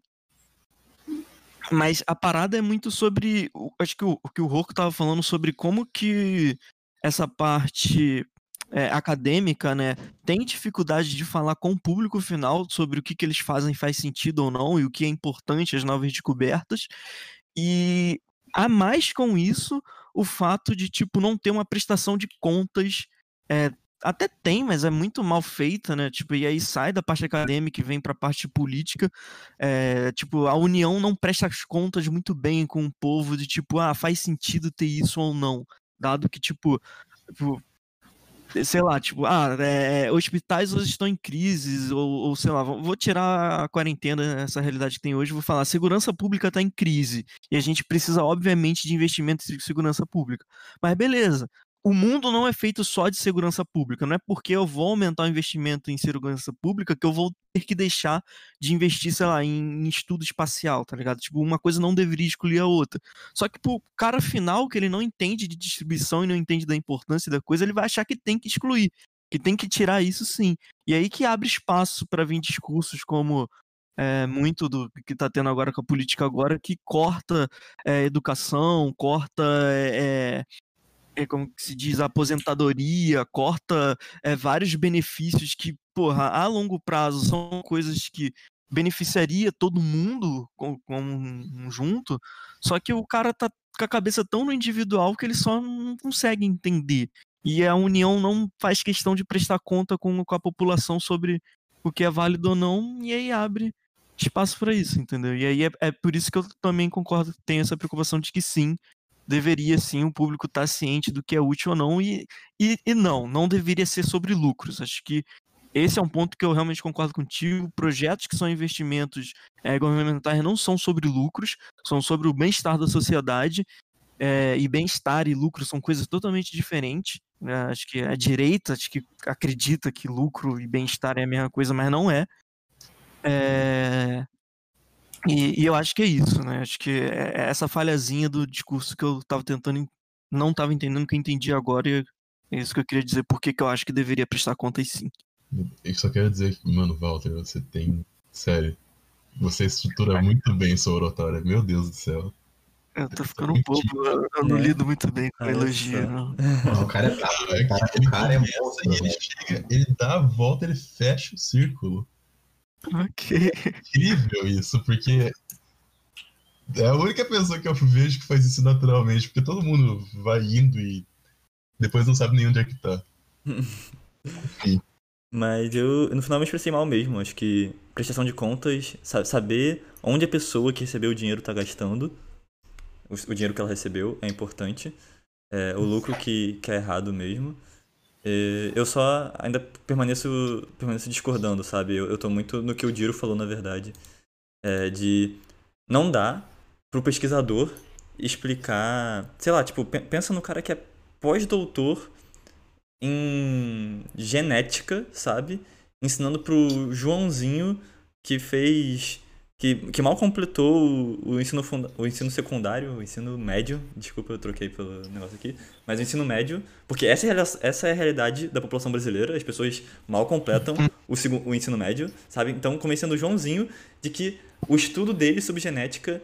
Mas a parada é muito sobre. Acho que o, o que o Roku tava falando sobre como que essa parte é, acadêmica, né, tem dificuldade de falar com o público final sobre o que, que eles fazem faz sentido ou não e o que é importante, as novas descobertas. E a mais com isso o fato de, tipo, não ter uma prestação de contas. é, até tem, mas é muito mal feita, né? Tipo, e aí sai da parte acadêmica e vem pra parte política. É, tipo, a União não presta as contas muito bem com o povo de tipo, ah, faz sentido ter isso ou não. Dado que, tipo, tipo, sei lá, tipo, ah, é, hospitais hoje estão em crise, ou, ou sei lá, vou tirar a quarentena, essa realidade que tem hoje, vou falar, segurança pública está em crise, e a gente precisa, obviamente, de investimento em segurança pública. Mas beleza, o mundo não é feito só de segurança pública, não é porque eu vou aumentar o investimento em segurança pública que eu vou ter que deixar de investir, sei lá, em, em estudo espacial, tá ligado? Tipo, uma coisa não deveria excluir a outra. Só que pro cara final, que ele não entende de distribuição e não entende da importância da coisa, ele vai achar que tem que excluir. que tem que tirar isso sim. E aí que abre espaço para vir discursos como é, muito do que está tendo agora com a política agora, que corta é, educação, corta é, é, como que se diz, aposentadoria, corta é, vários benefícios que, porra, a longo prazo são coisas que beneficiaria todo mundo como um junto, só que o cara tá com a cabeça tão no individual que ele só não consegue entender. E a União não faz questão de prestar conta com, com a população sobre o que é válido ou não, e aí abre espaço para isso, entendeu? E aí é, é, por isso que eu também concordo, tenho essa preocupação de que sim, deveria sim o público estar tá ciente do que é útil ou não, e, e, e não, não deveria ser sobre lucros. Acho que esse é um ponto que eu realmente concordo contigo. Projetos que são investimentos é, governamentais não são sobre lucros, são sobre o bem-estar da sociedade. É, e bem-estar e lucro são coisas totalmente diferentes. Né? Acho que a direita acho que acredita que lucro e bem-estar é a mesma coisa, mas não é. é... E, e, eu acho que é isso, né? Acho que é, é essa falhazinha do discurso que eu estava tentando, não estava entendendo, que eu entendi agora, e é isso que eu queria dizer, porque que eu acho que deveria prestar contas sim. Eu só quero dizer que, mano, Walter, você tem. Sério. Você estrutura muito bem sua oratória. Meu Deus do céu. Eu tô ficando um pouco. Eu, não lido muito bem com elogio, não. não. O cara é. O cara, o cara é monstro. Ele, chega, ele dá a volta, ele fecha o círculo. Ok. Incrível isso, porque é a única pessoa que eu vejo que faz isso naturalmente, porque todo mundo vai indo e depois não sabe nem onde é que tá. Enfim. Mas eu, no final, me expressei mal mesmo. Acho que prestação de contas, saber onde a pessoa que recebeu o dinheiro está gastando, o, o, dinheiro que ela recebeu, é importante. É, o lucro que, que é errado mesmo. É, eu só ainda permaneço, permaneço discordando, sabe? Eu, eu tô muito no que o Diro falou, na verdade. É, de não dá pro pesquisador explicar. Sei lá, tipo, pensa no cara que é pós-doutor em genética, sabe? Ensinando pro Joãozinho que fez. Que, que mal completou o, o ensino, funda, o ensino secundário, o ensino médio. Desculpa, eu troquei pelo negócio aqui. Mas o ensino médio. Porque essa é, essa é a realidade da população brasileira. As pessoas mal completam o, o ensino médio, sabe? Então, começando o Joãozinho de que o estudo dele sobre genética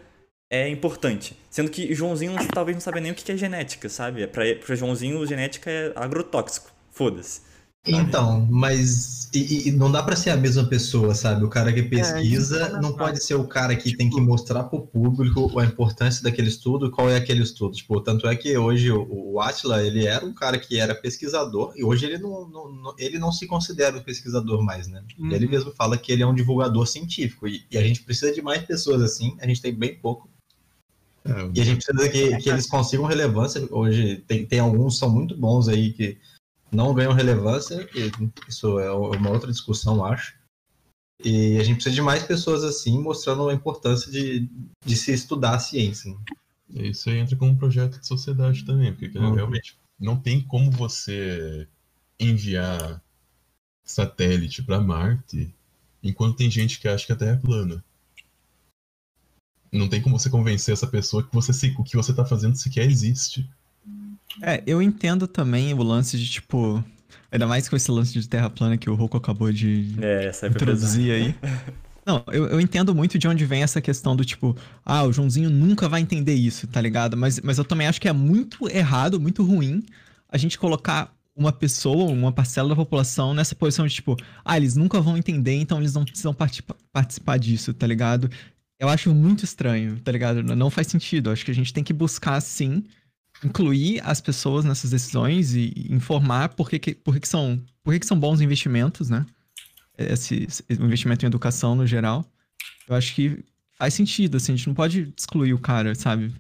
é importante. Sendo que Joãozinho talvez não sabe nem o que é genética, sabe? Pra, pra Joãozinho, genética é agrotóxico. Foda-se. Então, mas e, e não dá para ser a mesma pessoa, sabe? O cara que pesquisa é, não pode ser o cara que tem que mostrar para o público a importância daquele estudo, qual é aquele estudo. Tipo, tanto é que hoje o, o Atila, ele era um cara que era pesquisador e hoje ele não, não ele não se considera um pesquisador mais, né? Uhum. Ele mesmo fala que ele é um divulgador científico e, e, a gente precisa de mais pessoas assim, a gente tem bem pouco. É, e a gente precisa que, que eles consigam relevância. Hoje tem, tem alguns que são muito bons aí que não ganham relevância, isso é uma outra discussão, acho. E a gente precisa de mais pessoas assim, mostrando a importância de, de se estudar a ciência. Isso aí entra como um projeto de sociedade também, porque uhum. realmente não tem como você enviar satélite para Marte enquanto tem gente que acha que a Terra é plana. Não tem como você convencer essa pessoa que você, o que você está fazendo sequer existe. É, eu entendo também o lance de, tipo. Ainda mais com esse lance de terra plana que o Roku acabou de é, introduzir aí. Não, eu, eu entendo muito de onde vem essa questão do tipo, ah, o Joãozinho nunca vai entender isso, tá ligado? Mas, mas eu também acho que é muito errado, muito ruim a gente colocar uma pessoa, uma parcela da população nessa posição de tipo, ah, eles nunca vão entender, então eles não precisam participar disso, tá ligado? Eu acho muito estranho, tá ligado? Não faz sentido. Eu acho que a gente tem que buscar, sim, incluir as pessoas nessas decisões e informar por que, que, por que, são, por que, que são bons investimentos, né? Esse, esse investimento em educação no geral. Eu acho que faz sentido, assim, a gente não pode excluir o cara, sabe?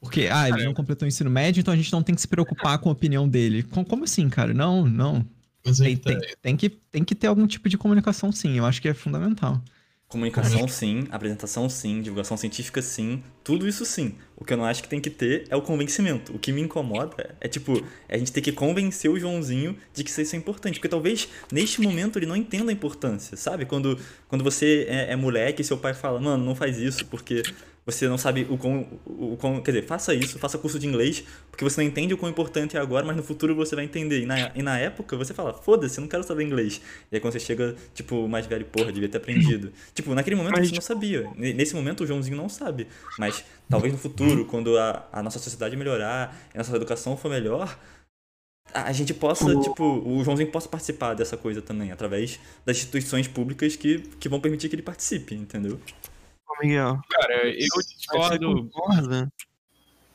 Porque, ah, ele não completou o ensino médio, então a gente não tem que se preocupar com a opinião dele. Como assim, cara? Não, não. Tem, tem, tem, que, tem que ter algum tipo de comunicação, sim. Eu acho que é fundamental. Comunicação sim, apresentação sim, divulgação científica sim, tudo isso sim. O que eu não acho que tem que ter é o convencimento. O que me incomoda é tipo, a gente ter que convencer o Joãozinho de que isso é importante. Porque talvez neste momento ele não entenda a importância, sabe? Quando, quando você é, é moleque e seu pai fala, mano, não faz isso porque você não sabe o quão, o quão. Quer dizer, faça isso, faça curso de inglês, porque você não entende o quão importante é agora, mas no futuro você vai entender. E na, e na época você fala, foda-se, eu não quero saber inglês. E aí quando você chega, tipo, mais velho, porra, devia ter aprendido. tipo, naquele momento Mas, você não sabia. Nesse momento o Joãozinho não sabe. Mas talvez no futuro, quando a, a nossa sociedade melhorar, e a nossa educação for melhor, a a gente possa, tipo, o Joãozinho possa participar dessa coisa também, através das instituições públicas que, que vão permitir que ele participe, entendeu? Miguel, Cara, eu você discordo. concorda?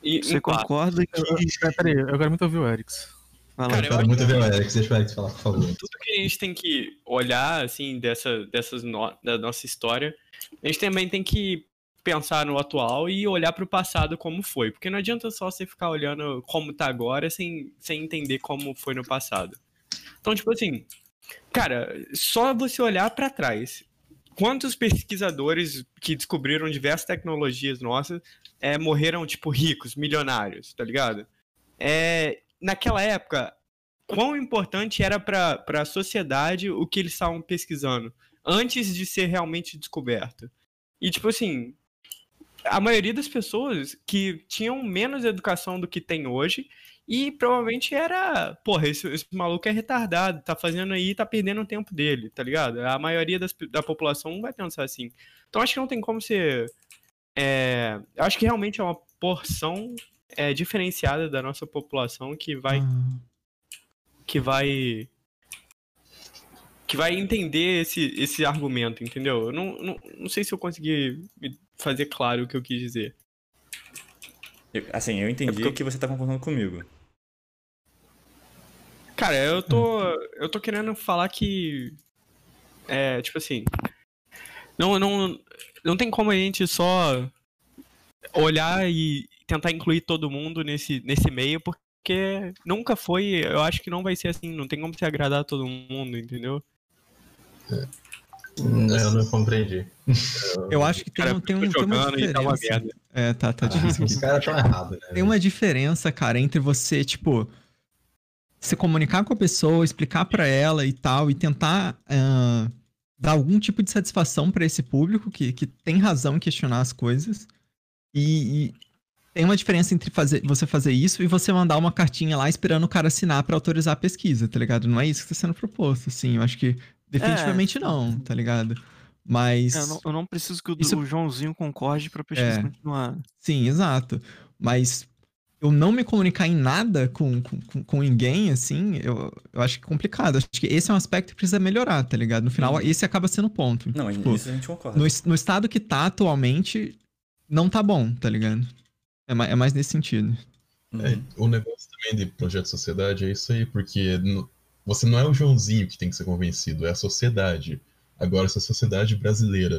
E, Você concorda que. Eu- eu- Peraí, eu quero muito ouvir o Erix. Fala, Cara, eu Cara, muito ver o Alex, deixa o Alex falar, por favor. tudo que a gente tem que olhar, assim, dessa, dessas no- da nossa história, a gente também tem que pensar no atual e olhar para o passado como foi. Porque não adianta só você ficar olhando como tá agora sem, sem entender como foi no passado. Então, tipo assim, cara, só você olhar para trás. Quantos pesquisadores que descobriram diversas tecnologias nossas é, morreram, tipo, ricos, milionários, tá ligado? É, naquela época, quão importante era para a sociedade o que eles estavam pesquisando antes de ser realmente descoberto. E, tipo assim, a maioria das pessoas que tinham menos educação do que tem hoje e provavelmente era, porra, esse, esse maluco é retardado, tá fazendo aí, tá perdendo o tempo dele, tá ligado? A maioria das, da população não vai pensar assim. Então acho que não tem como ser. É, eu acho que realmente é uma porção é, diferenciada da nossa população que vai Ah, que vai que vai entender esse, esse argumento, entendeu? Eu não, não, não sei se eu consegui me fazer claro o que eu quis dizer. Eu- assim, eu entendi porque eu- que você tá concordando comigo. Cara, eu tô eu tô querendo falar que é, tipo assim, não não não tem como a gente só olhar e tentar incluir todo mundo nesse nesse meio porque nunca foi, eu acho que não vai ser assim, não tem como se agradar todo mundo, entendeu? Hum, Eu não compreendi. Eu acho que tem, Cara, um- tem, eu um, tem uma e tá uma diferença. merda. É, tá, tá difícil Os aqui. caras estão errados, né? Tem uma diferença, cara, entre você, tipo, se comunicar com a pessoa, explicar pra ela e tal, e tentar ah, dar algum tipo de satisfação pra esse público que, que tem razão em questionar as coisas. E, e tem uma diferença entre fazer, você fazer isso e você mandar uma cartinha lá esperando o cara assinar pra autorizar a pesquisa, tá ligado? Não é isso que tá sendo proposto, assim. Eu acho que definitivamente não, tá ligado? Mas. É, eu, não, eu não preciso que o, Isso- o Joãozinho concorde pra pesquisa É. continuar. Sim, exato. Mas eu não me comunicar em nada com, com, com- ninguém, assim, eu, eu acho que é complicado. Acho que esse é um aspecto que precisa melhorar, tá ligado? No final, Uhum. esse acaba sendo o ponto. Não, Tipo, isso a gente concorda. no, no estado que tá atualmente, não tá bom, tá ligado? É, é mais nesse sentido. Uhum. É, o negócio também de projeto de sociedade é isso aí, porque no- você não é o Joãozinho que tem que ser convencido, é a sociedade. Agora, se a sociedade brasileira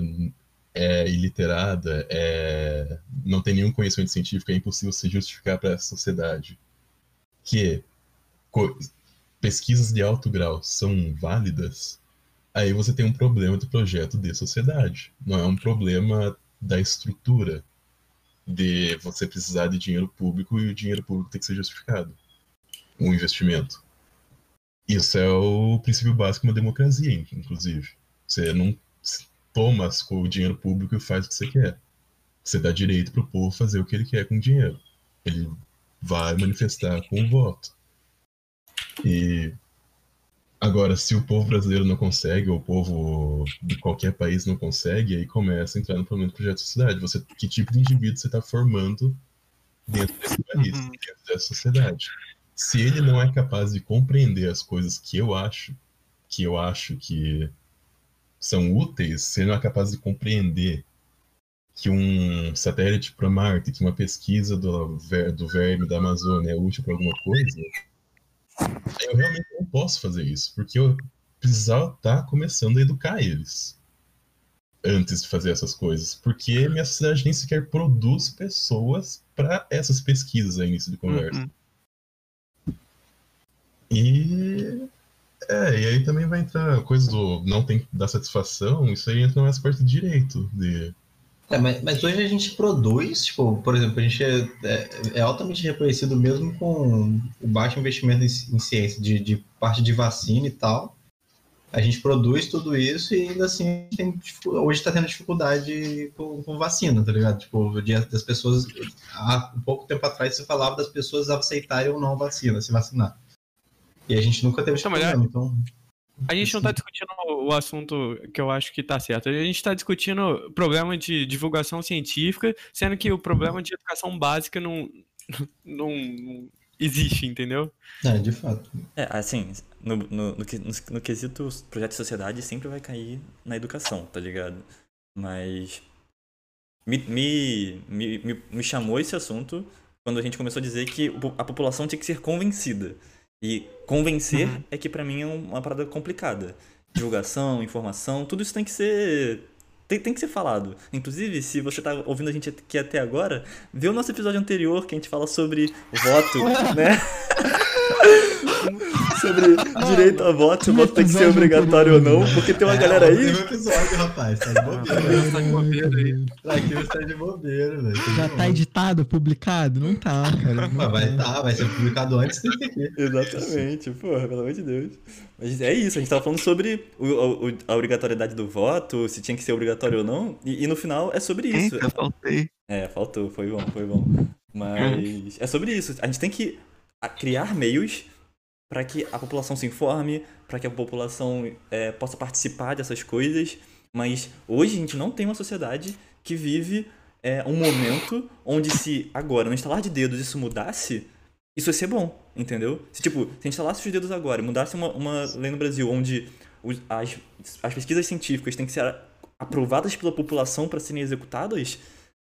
é iliterada, é, não tem nenhum conhecimento científico, é impossível se justificar para essa sociedade que pesquisas de alto grau são válidas, aí você tem um problema do projeto de sociedade. Não é um problema da estrutura de você precisar de dinheiro público e o dinheiro público tem que ser justificado. Um investimento. Isso é o princípio básico de uma democracia, in- inclusive. Você não toma o dinheiro público e faz o que você quer. Você dá direito pro povo fazer o que ele quer com o dinheiro. Ele vai manifestar com o voto. E agora, se o povo brasileiro não consegue, ou o povo de qualquer país não consegue, aí começa a entrar no problema do projeto de sociedade. Você, que tipo de indivíduo você está formando dentro desse país, Uhum. dentro dessa sociedade? Se ele não é capaz de compreender as coisas que eu acho, que eu acho que são úteis, se ele não é capaz de compreender que um satélite para Marte, que uma pesquisa do, ver- do verme da Amazônia é útil para alguma coisa, eu realmente não posso fazer isso, porque eu precisava estar começando a educar eles antes de fazer essas coisas, porque minha sociedade nem sequer produz pessoas para essas pesquisas a início de conversa. Uhum. E é, e aí também vai entrar coisa do não tem dar satisfação, isso aí entra nessa parte de direito de É, mas, mas hoje a gente produz, tipo, por exemplo, a gente é, é- é altamente reconhecido mesmo com o baixo investimento em, em ciência, de, de parte de vacina e tal. A gente produz tudo isso e ainda assim tem, dificu- hoje está tendo dificuldade com, com vacina, tá ligado? Tipo, de, das pessoas. Há um pouco tempo atrás se falava das pessoas aceitarem ou não vacina, se vacinar. E a gente nunca teve esse é- problema, então. A gente não tá discutindo o assunto que eu acho que tá certo. A gente tá discutindo problema de divulgação científica, sendo que o problema de educação básica não, não, existe, entendeu? É, de fato. É, assim, no, no, no, no, no quesito projeto de sociedade sempre vai cair na educação, tá ligado? Mas me, me, me, me, chamou esse assunto quando a gente começou a dizer que a população tinha que ser convencida. E convencer é que pra mim é um- uma parada complicada. Divulgação, informação, tudo isso tem que ser. Tem, tem que ser falado. Inclusive, se você tá ouvindo a gente aqui até agora, vê o nosso episódio anterior que a gente fala sobre voto, né? Sobre direito a voto, se o voto tem que ser obrigatório ou não, porque tem uma É, galera aí. Teve um episódio, rapaz. Tá de bobeira. Tá de bobeira aí. Aqui você tá de bobeira, velho. Já tá editado, publicado? Não tá, cara. Não Mas vai tá. tá, vai ser publicado antes desse aqui. Exatamente, porra, pelo amor de Deus. Mas é isso, a gente tava falando sobre o- o- a obrigatoriedade do voto, se tinha que ser obrigatório ou não, e, e no final é sobre isso. Eita, faltei. É, faltou, foi bom, foi bom. Mas é sobre isso. A gente tem que criar meios para que a população se informe, para que a população é, possa participar dessas coisas. Mas hoje a gente não tem uma sociedade que vive é, um momento onde se agora, no instalar de dedos, isso mudasse, isso ia ser bom, entendeu? Se tipo, se instalasse os dedos agora e mudasse uma, uma lei no Brasil onde os- as, as pesquisas científicas têm que ser aprovadas pela população para serem executadas,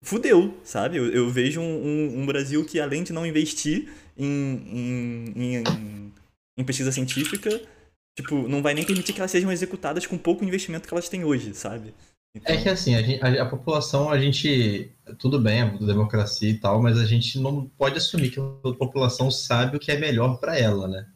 fudeu, sabe? Eu, eu vejo um, um- um Brasil que, além de não investir em, em, em, em pesquisa científica, tipo, não vai nem permitir que elas sejam executadas com pouco investimento que elas têm hoje, sabe? Então, É que assim, a, gente- a- a população, a gente. Tudo bem, a democracia e tal, mas a gente não pode assumir que a população sabe o que é melhor para ela, né?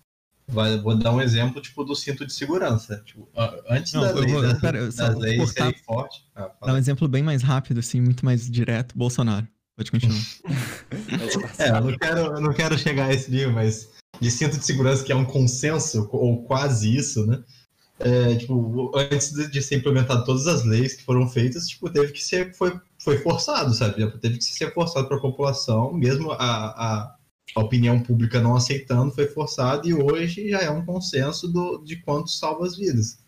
Vai- vou dar um exemplo, tipo, do cinto de segurança. Tipo, antes Não, da lei, vou- das, pera, das vou leis cortar- serem fortes. Ah, Dá um exemplo bem mais rápido, assim, muito mais direto. Bolsonaro. Pode continuar. É, eu não, quero, eu não quero chegar a esse nível, mas de cinto de segurança, que é um consenso, ou quase isso, né? É, tipo, antes de, ser implementado todas as leis que foram feitas, tipo, teve que ser, foi, foi forçado, sabe? Teve que ser forçado para a população, mesmo a, a, a opinião pública não aceitando, foi forçado, e hoje já é um consenso do, de quanto salva as vidas.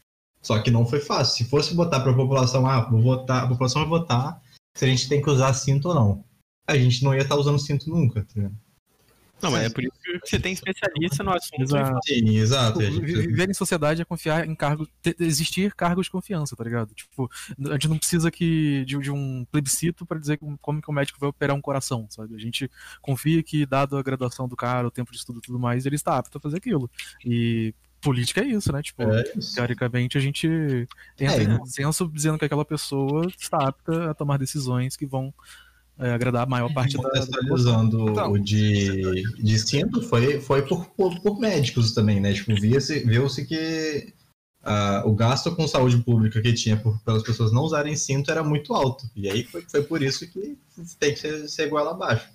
Só que não foi fácil. Se fosse botar para a população, ah, vou votar, a população vai votar se a gente tem que usar cinto ou não. A gente não ia estar usando cinto nunca, tá ligado? Não, mas é por isso que você tem especialista no assunto. Exato. Sim, exato. Tipo, vi- precisa- viver em sociedade é confiar em cargos, existir cargos de confiança, tá ligado? Tipo, a gente não precisa que de, de um plebiscito para dizer como- que o médico vai operar um coração, sabe? A gente confia que, dado a graduação do cara, o tempo de estudo e tudo mais, ele está apto a fazer aquilo. E política é isso, né? Tipo, É isso. teoricamente a gente entra É, em né? consenso dizendo que aquela pessoa está apta a tomar decisões que vão é, agradar a maior parte da, da população. Contextualizando Então. o de, de cinto foi, foi por, por, por médicos também, né? Tipo, via-se- viu-se que ah, o gasto com saúde pública que tinha por, pelas pessoas não usarem cinto era muito alto. E aí foi, foi por isso que tem que ser, ser igual abaixo.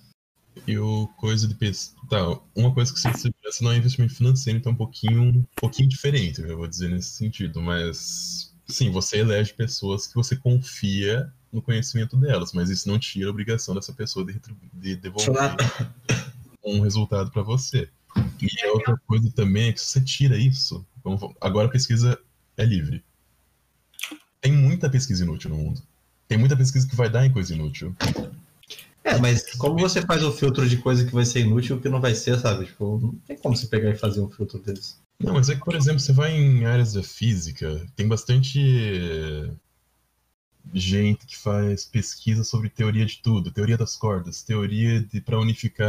E o coisa de pesquisa. Tá, uma coisa que você segurança não é investimento financeiro, então é um pouquinho, um pouquinho diferente, eu vou dizer nesse sentido. Mas, sim, você elege pessoas que você confia no conhecimento delas, mas isso não tira a obrigação dessa pessoa de, de devolver um resultado para você. E a outra coisa também é que se você tira isso, vamos- agora a pesquisa é livre. Tem muita pesquisa inútil no mundo. Tem muita pesquisa que vai dar em coisa inútil. É, mas como você faz o filtro de coisa que vai ser inútil e que não vai ser, sabe? Tipo, não tem como você pegar e fazer um filtro deles. Não, mas é que, por exemplo, você vai em áreas da física, tem bastante gente que faz pesquisa sobre teoria de tudo, teoria das cordas, teoria de para unificar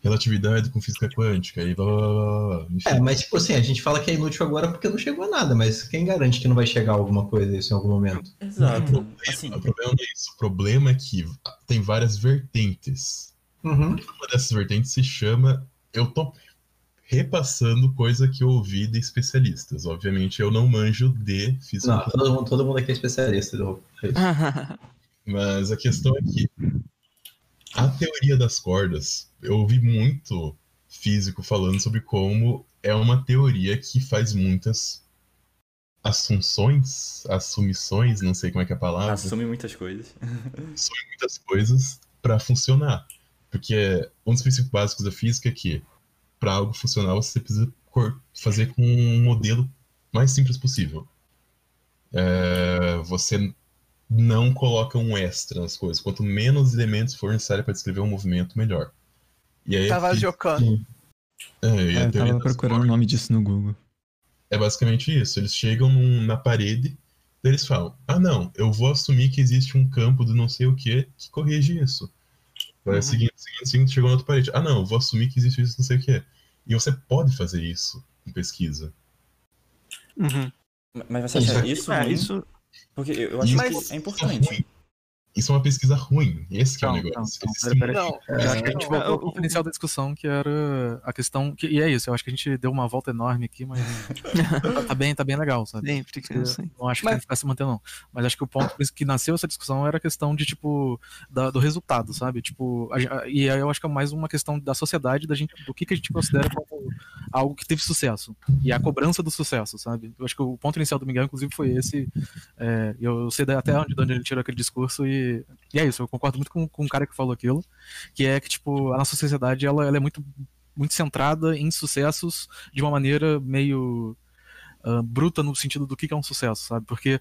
relatividade com física quântica e blá blá blá, blá. É, mas tipo assim, a gente fala que é inútil agora porque não chegou a nada, mas quem garante que não vai chegar alguma coisa isso em algum momento? Exato. Assim, O problema não é isso, o problema é que tem várias vertentes. Uhum. Uma dessas vertentes se chama. Eu tô repassando coisa que eu ouvi de especialistas. Obviamente eu não manjo de física Não, todo mundo, todo mundo aqui é especialista. do- Mas a questão é que a teoria das cordas, eu ouvi muito físico falando sobre como é uma teoria que faz muitas assunções, assumições, não sei como é que é a palavra, Assume muitas coisas. assume muitas coisas para funcionar. Porque um dos princípios básicos da física é que para algo funcionar você precisa fazer com um modelo mais simples possível. É, você não coloca um extra nas coisas. Quanto menos elementos for necessário para descrever um movimento, melhor. E aí a Tava física- jocando. É, e É, eu tava procurando o nome disso no Google. é basicamente isso. Eles chegam num- na parede, eles falam: Ah, não, eu vou assumir que existe um campo do não sei o que que corrige isso. Vai Uhum. seguindo, seguindo, seguindo, chegou na outra parede. Ah, não, eu vou assumir que existe isso não sei o que. E você pode fazer isso em pesquisa. Uhum. Mas você acha Isso- isso É, isso. Porque eu acho Mas- que é Isso importante. Isso é uma pesquisa ruim. Esse que é o Não, negócio. não, Esse não, sim- pera, pera. Não, Eu acho que a gente não. voltou É, ponto inicial da discussão, que era a questão. Que, e é isso, eu acho que a gente deu uma volta enorme aqui, mas tá, bem, tá bem legal, sabe? Sempre que eu sei. Não acho que Mas- tem que ficar se mantendo, não. Mas acho que o ponto que nasceu essa discussão era a questão de, tipo, da- do resultado, sabe? Tipo, a a- e aí eu acho que é mais uma questão da sociedade, da gente, do que, que a gente considera como algo que teve sucesso. E a cobrança do sucesso, sabe? Eu acho que o ponto inicial do Miguel, inclusive, foi esse. é, eu sei até onde, de onde ele tirou aquele discurso e, e é isso, eu concordo muito com, com o cara que falou aquilo, que é que, tipo, a nossa sociedade, ela, ela é muito, muito centrada em sucessos de uma maneira meio ah, bruta no sentido do que que é um sucesso, sabe? Porque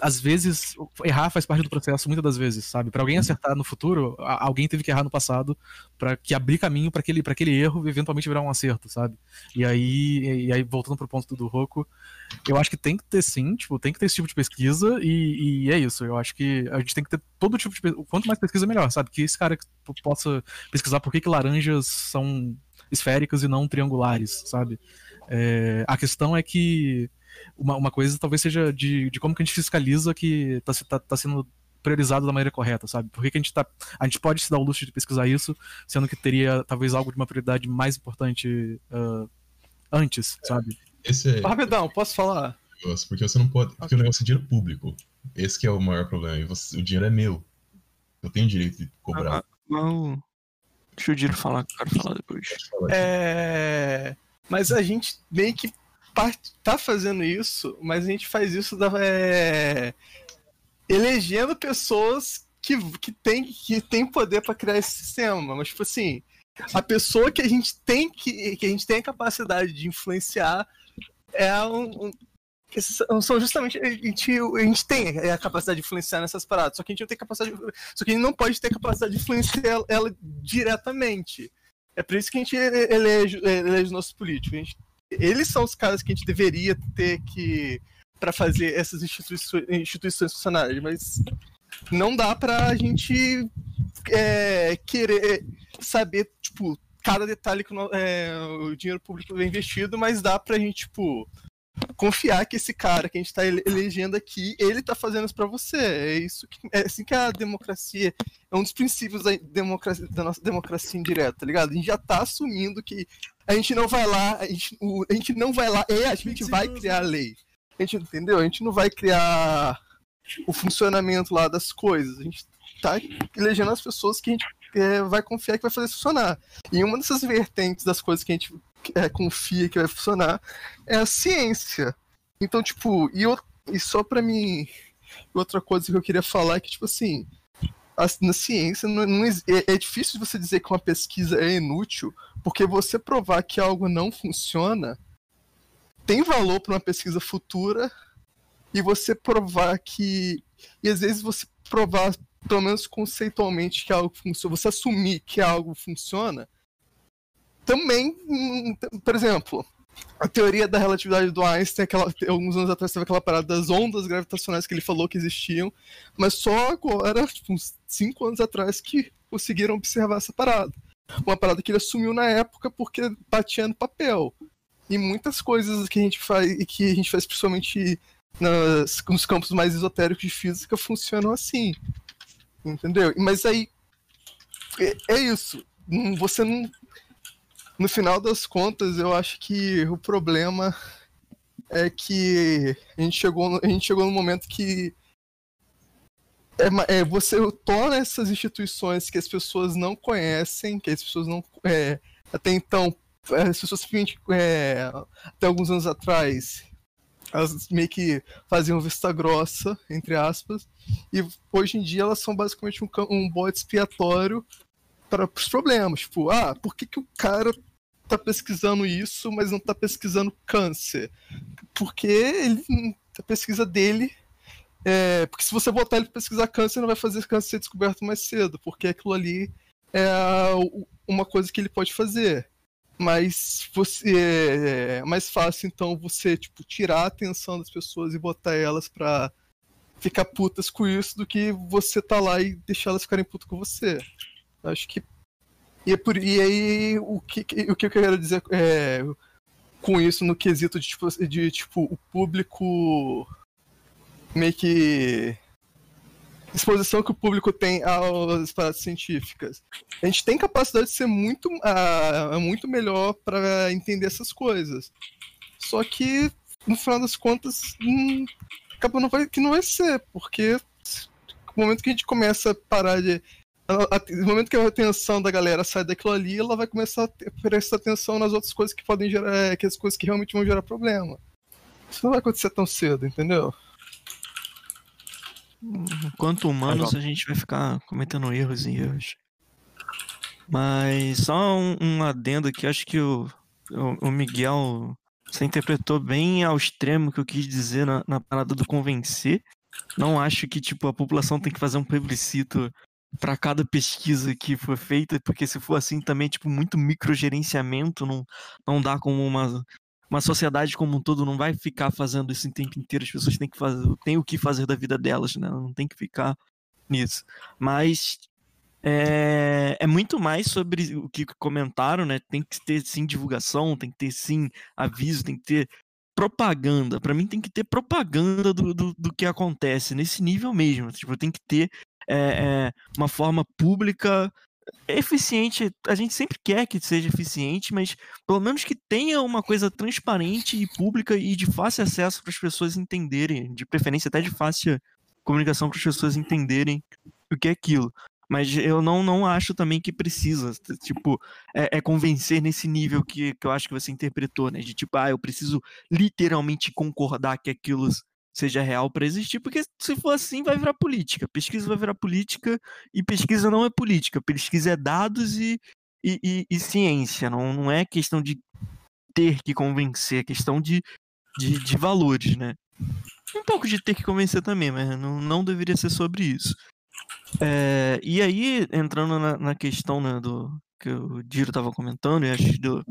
às vezes errar faz parte do processo muitas das vezes, sabe? Para alguém acertar no futuro, alguém teve que errar no passado para que abrir caminho para aquele para aquele erro eventualmente virar um acerto, sabe? E aí e aí voltando pro ponto do, Roku, eu acho que tem que ter sim, tipo, tem que ter esse tipo de pesquisa e, e é isso. Eu acho que a gente tem que ter todo tipo de pesquisa. Quanto mais pesquisa, melhor, sabe? Que esse cara possa pesquisar por que, que laranjas são esféricas e não triangulares, sabe? É, a questão é que uma, uma coisa talvez seja de, de como que a gente fiscaliza que tá, se- tá, tá sendo priorizado da maneira correta, sabe? Por que, que a gente tá. A gente pode se dar o luxo de pesquisar isso, sendo que teria talvez algo de uma prioridade mais importante ah, antes, sabe? Esse é Rapidão, posso falar? porque você não pode. Porque o negócio é dinheiro público. Esse que é o maior problema. E você- o dinheiro é meu. Eu tenho direito de cobrar. Ah, mas o- Deixa o Diro falar, que eu quero falar depois. É... Mas a gente meio que part- tá fazendo isso, mas a gente faz isso da... é, elegendo pessoas que, que, tem, que tem poder para criar esse sistema. Mas, tipo assim, a pessoa que a gente tem que, que a gente tem a capacidade de influenciar é um. um- são justamente. A gente, a gente tem a capacidade de influenciar nessas paradas, só que a gente não tem capacidade. Só que a gente não pode ter capacidade de influenciar ela, diretamente. É por isso que a gente elege, elege os nossos políticos. A gente- eles são os caras que a gente deveria ter que. para fazer essas instituições, instituições funcionarem, mas não dá pra gente é, querer saber, tipo, cada detalhe que o é, o dinheiro público é investido, mas dá pra gente, tipo, confiar que esse cara que a gente tá ele- elegendo aqui, ele tá fazendo isso pra você. É isso que é assim que a democracia é um dos princípios da, democracia, da nossa democracia indireta, tá ligado? A gente já tá assumindo que a gente não vai lá, a gente, o- a gente não vai lá, é, a gente vai criar a lei. A gente entendeu? A gente não vai criar o funcionamento lá das coisas. A gente tá elegendo as pessoas que a gente é, vai confiar que vai fazer funcionar. E uma dessas vertentes das coisas que a gente é, confia que vai funcionar é a ciência. Então, tipo, e, eu- e só pra mim. Outra coisa que eu queria falar é que, tipo assim, a- na ciência não, não é, é difícil você dizer que uma pesquisa é inútil, porque você provar que algo não funciona tem valor para uma pesquisa futura e você provar que. E às vezes você provar, pelo menos conceitualmente, que algo funciona, você assumir que algo funciona, também, hum, por exemplo, a teoria da relatividade do Einstein, aquela, alguns anos atrás teve aquela parada das ondas gravitacionais que ele falou que existiam, mas só agora, tipo, uns cinco anos atrás, que conseguiram observar essa parada. Uma parada que ele assumiu na época porque batia no papel. E muitas coisas que a gente faz, e que a gente faz principalmente nas, nos campos mais esotéricos de física funcionam assim. Entendeu? Mas aí. É, é isso. Hum, Você não. No final das contas, eu acho que o problema é que a gente chegou no, a gente chegou no momento que é, é, você torna essas instituições que as pessoas não conhecem, que as pessoas não. É, até então, as pessoas é, até alguns anos atrás, elas meio que faziam vista grossa, entre aspas, e hoje em dia elas são basicamente um, um bode expiatório para os problemas. Tipo, ah, por que, que o cara tá pesquisando isso, mas não tá pesquisando câncer? Porque ele, a pesquisa dele é, porque se você botar ele para pesquisar câncer, não vai fazer câncer ser descoberto mais cedo, porque aquilo ali é uma coisa que ele pode fazer. Mas você é mais fácil então você tipo tirar a atenção das pessoas e botar elas pra ficar putas com isso do que você tá lá e deixar elas ficarem putas com você. Acho que e, é por, e aí o que o que eu quero dizer é, com isso no quesito de tipo, de, tipo o público meio que exposição que o público tem às paradas científicas. A gente tem capacidade de ser muito, ah, muito melhor para entender essas coisas. Só que, no final das contas, hum, acaba não vai, que não vai ser, porque no momento que a gente começa a parar de. No momento que a atenção da galera sai daquilo ali, ela vai começar a ter- prestar atenção nas outras coisas que podem gerar. que as coisas que realmente vão gerar problema. Isso não vai acontecer tão cedo, entendeu? Enquanto humanos, a gente vai ficar cometendo erros e erros. Mas só um, um adendo aqui, acho que o, o, o Miguel você interpretou bem ao extremo o que eu quis dizer na, na parada do convencer. Não acho que tipo a população tem que fazer um plebiscito para cada pesquisa que for feita, porque se for assim também tipo muito microgerenciamento, não não dá como uma uma sociedade como um todo não vai ficar fazendo isso o tempo inteiro. As pessoas têm que fazer, têm o que fazer da vida delas, né? Não tem que ficar nisso. Mas é, é muito mais sobre o que comentaram, né? Tem que ter sim divulgação, tem que ter sim aviso, tem que ter propaganda. Pra mim tem que ter propaganda do, do, do que acontece nesse nível mesmo. Tipo, tem que ter é, é, uma forma pública eficiente. A gente sempre quer que seja eficiente, mas pelo menos que tenha uma coisa transparente e pública e de fácil acesso para as pessoas entenderem, de preferência até de fácil comunicação para as pessoas entenderem o que é aquilo. Mas eu não, não acho também que precisa, tipo, é, é convencer nesse nível que, que eu acho que você interpretou, né? De tipo, ah, eu preciso literalmente concordar que aquilo seja real para existir, porque se for assim vai virar política. Pesquisa vai virar política e pesquisa não é política. Pesquisa é dados e, e, e- e ciência. Não, não é questão de ter que convencer, é questão de, de, de valores, né? Um pouco de ter que convencer também, mas não, não deveria ser sobre isso. É, e aí, entrando na, na questão né, do que o Diro estava comentando, e acho do,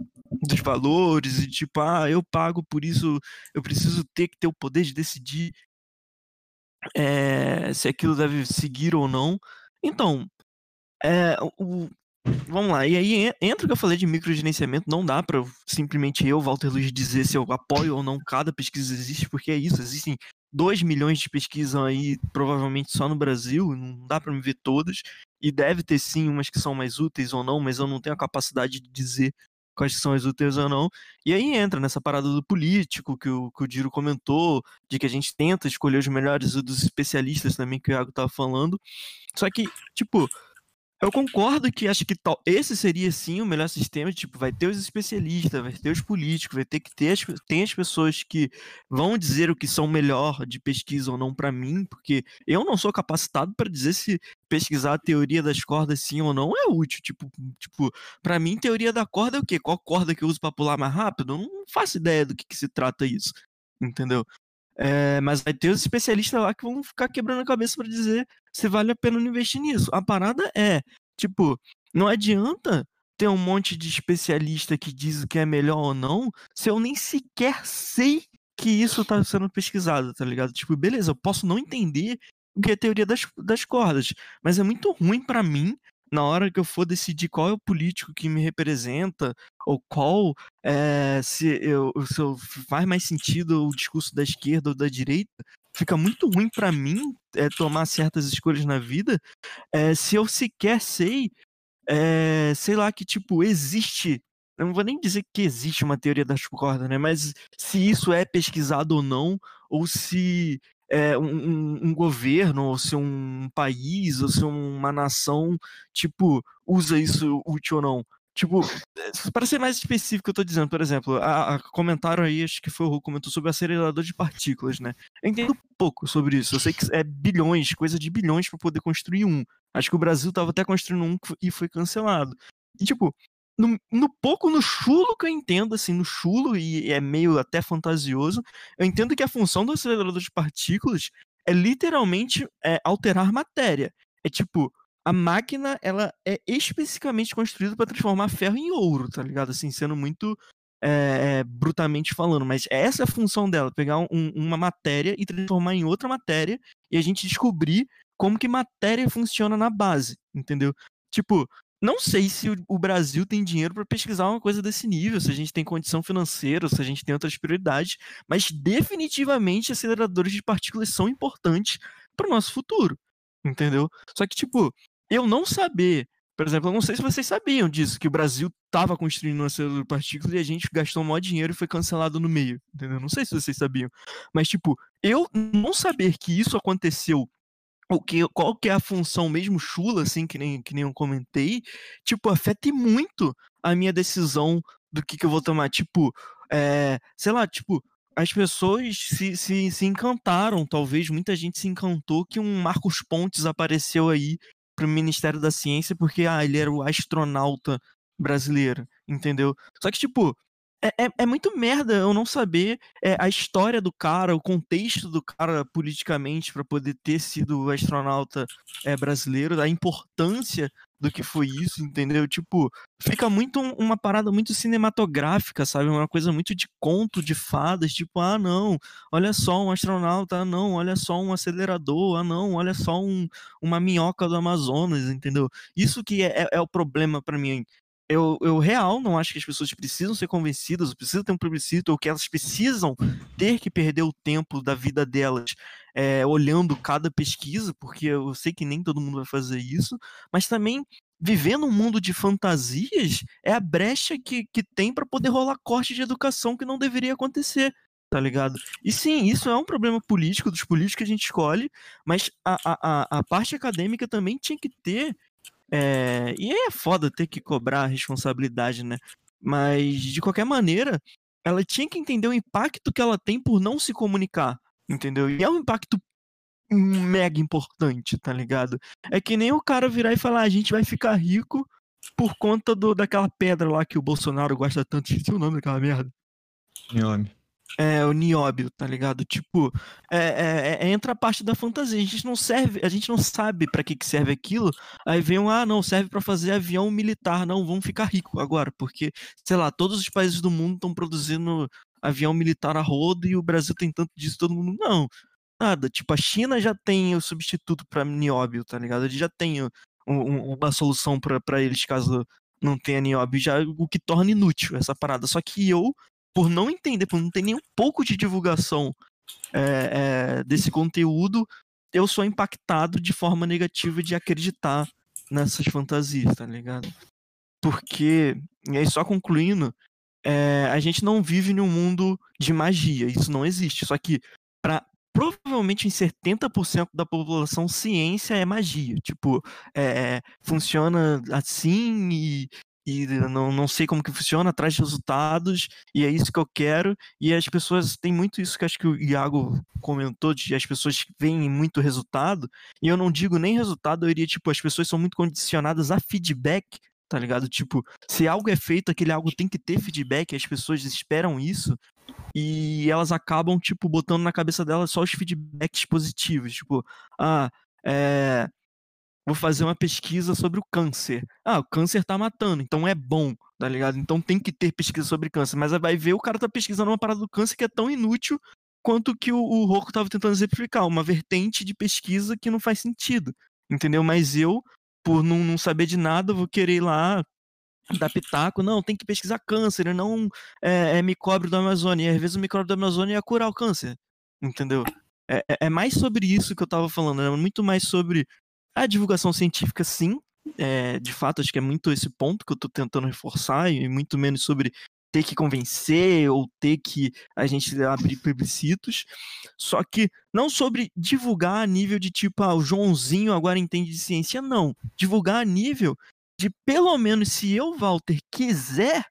dos valores, e tipo, ah, eu pago por isso, eu preciso ter que ter o poder de decidir é, se aquilo deve seguir ou não. Então, é, o, vamos lá, e aí en- entra o que eu falei de microgerenciamento, não dá para simplesmente eu, Walter Luiz, dizer se eu apoio ou não cada pesquisa existe, porque é isso, existem 2 milhões de pesquisas aí, provavelmente só no Brasil, não dá para me ver todas, e deve ter sim umas que são mais úteis ou não, mas eu não tenho a capacidade de dizer quais são as úteis ou não. E aí entra nessa parada do político que o, que o Diro comentou, de que a gente tenta escolher os melhores dos especialistas também que o Iago tava falando. Só que, tipo, eu concordo que acho que tal, esse seria sim o melhor sistema, tipo, vai ter os especialistas, vai ter os políticos, vai ter que ter as, tem as pessoas que vão dizer o que são melhor de pesquisa ou não para mim, porque eu não sou capacitado para dizer se pesquisar a teoria das cordas sim ou não é útil, tipo, tipo, para mim teoria da corda é o quê? Qual corda que eu uso para pular mais rápido? Eu não faço ideia do que, que se trata isso, entendeu? É, mas vai ter os especialistas lá que vão ficar quebrando a cabeça para dizer se vale a pena investir nisso. A parada é, tipo, não adianta ter um monte de especialista que diz o que é melhor ou não, se eu nem sequer sei que isso tá sendo pesquisado, tá ligado? Tipo, beleza, eu posso não entender o que é teoria das, das cordas, mas é muito ruim para mim na hora que eu for decidir qual é o político que me representa ou qual é, se, eu, se eu faz mais sentido o discurso da esquerda ou da direita, fica muito ruim para mim é, tomar certas escolhas na vida é, se eu sequer sei, é, sei lá, que tipo, existe. Eu não vou nem dizer que existe uma teoria das cordas, né? Mas se isso é pesquisado ou não, ou se é, um, um- governo, ou se um país, ou se uma nação, tipo, usa isso útil ou não. Tipo, para ser mais específico, eu tô dizendo, por exemplo, a, a comentaram aí, acho que foi o Ru comentou sobre acelerador de partículas, né? Eu entendo pouco sobre isso. Eu sei que é bilhões, coisa de bilhões para poder construir um. Acho que o Brasil tava até construindo um e foi cancelado. E, tipo, no, no, pouco, no chulo que eu entendo, assim, no chulo, e é meio até fantasioso, eu entendo que a função do acelerador de partículas é literalmente é, alterar matéria. É tipo, a máquina, ela é especificamente construída para transformar ferro em ouro, tá ligado? Assim, sendo muito é, brutalmente falando, mas essa é a função dela, pegar um, uma matéria e transformar em outra matéria e a gente descobrir como que matéria funciona na base, entendeu? Tipo, não sei se o Brasil tem dinheiro para pesquisar uma coisa desse nível, se a gente tem condição financeira, se a gente tem outras prioridades, mas definitivamente aceleradores de partículas são importantes para o nosso futuro, entendeu? Só que, tipo, eu não saber, por exemplo, eu não sei se vocês sabiam disso, que o Brasil estava construindo uma célula de partículas e a gente gastou um maior dinheiro e foi cancelado no meio, entendeu? Não sei se vocês sabiam. Mas, tipo, eu não saber que isso aconteceu o que, qual que é a função mesmo chula, assim, que nem, que nem eu comentei, tipo, afeta muito a minha decisão do que, que eu vou tomar. Tipo, é, sei lá, tipo, as pessoas se, se, se encantaram, talvez, muita gente se encantou que um Marcos Pontes apareceu aí para o Ministério da Ciência porque ah, ele era o astronauta brasileiro, entendeu? Só que, tipo, é, é, é, muito merda eu não saber é, a história do cara, o contexto do cara politicamente para poder ter sido astronauta é, brasileiro, a importância do que foi isso, entendeu? Tipo, fica muito um, uma parada muito cinematográfica, sabe? Uma coisa muito de conto de fadas, tipo, ah, não, olha só um astronauta, ah, não, olha só um acelerador, ah, não, olha só um, uma minhoca do Amazonas, entendeu? Isso que é, é, é o problema para mim eu, eu real não acho que as pessoas precisam ser convencidas, precisam ter um plebiscito, ou que elas precisam ter que perder o tempo da vida delas é, olhando cada pesquisa, porque eu sei que nem todo mundo vai fazer isso, mas também viver num mundo de fantasias é a brecha que, que tem para poder rolar corte de educação que não deveria acontecer. Tá ligado? E sim, isso é um problema político, dos políticos que a gente escolhe, mas a, a, a parte acadêmica também tinha que ter é, e é foda ter que cobrar a responsabilidade, né? Mas, de qualquer maneira, ela tinha que entender o impacto que ela tem por não se comunicar, entendeu? E é um impacto mega importante, tá ligado? É que nem o cara virar e falar, ah, a gente vai ficar rico por conta do, daquela pedra lá que o Bolsonaro gosta tanto. Esqueci o nome daquela merda. Nome. É, o nióbio, tá ligado? Tipo, é, é, é, entra a parte da fantasia. A gente não serve, a gente não sabe para que, que serve aquilo. Aí vem um, ah, não, serve para fazer avião militar. Não, vamos ficar rico agora, porque, sei lá, todos os países do mundo estão produzindo avião militar a rodo e o Brasil tem tanto disso, todo mundo. Não, nada. Tipo, a China já tem o substituto para nióbio, tá ligado? Ele já um, um, uma solução para eles caso não tenha nióbio, já o que torna inútil essa parada. Só que eu por não entender, por não ter nem um pouco de divulgação é, é, desse conteúdo, eu sou impactado de forma negativa de acreditar nessas fantasias, tá ligado? Porque, e aí só concluindo, é, a gente não vive num mundo de magia, isso não existe. Só que, para provavelmente em 70% da população, ciência é magia. Tipo, é, funciona assim e e não, não sei como que funciona, de resultados, e é isso que eu quero. E as pessoas têm muito isso que acho que o Iago comentou, de as pessoas veem muito resultado, e eu não digo nem resultado, eu iria, tipo, as pessoas são muito condicionadas a feedback, tá ligado? Tipo, se algo é feito, aquele algo tem que ter feedback, as pessoas esperam isso, e elas acabam, tipo, botando na cabeça delas só os feedbacks positivos, tipo, ah, é vou fazer uma pesquisa sobre o câncer. Ah, o câncer tá matando, então é bom, tá ligado? Então tem que ter pesquisa sobre câncer. Mas vai ver o cara tá pesquisando uma parada do câncer que é tão inútil quanto que o, o Rocco tava tentando exemplificar, uma vertente de pesquisa que não faz sentido, entendeu? Mas eu, por não, não saber de nada, vou querer ir lá dar pitaco, não, tem que pesquisar câncer, não é, é micróbio da Amazônia. E às vezes o micróbio da Amazônia ia curar o câncer, entendeu? É, é, é mais sobre isso que eu tava falando, é muito mais sobre a divulgação científica, sim, é, de fato, acho que é muito esse ponto que eu estou tentando reforçar, e muito menos sobre ter que convencer ou ter que a gente abrir plebiscitos, só que não sobre divulgar a nível de tipo, ah, o Joãozinho agora entende de ciência, não. Divulgar a nível de pelo menos se eu, Walter, quiser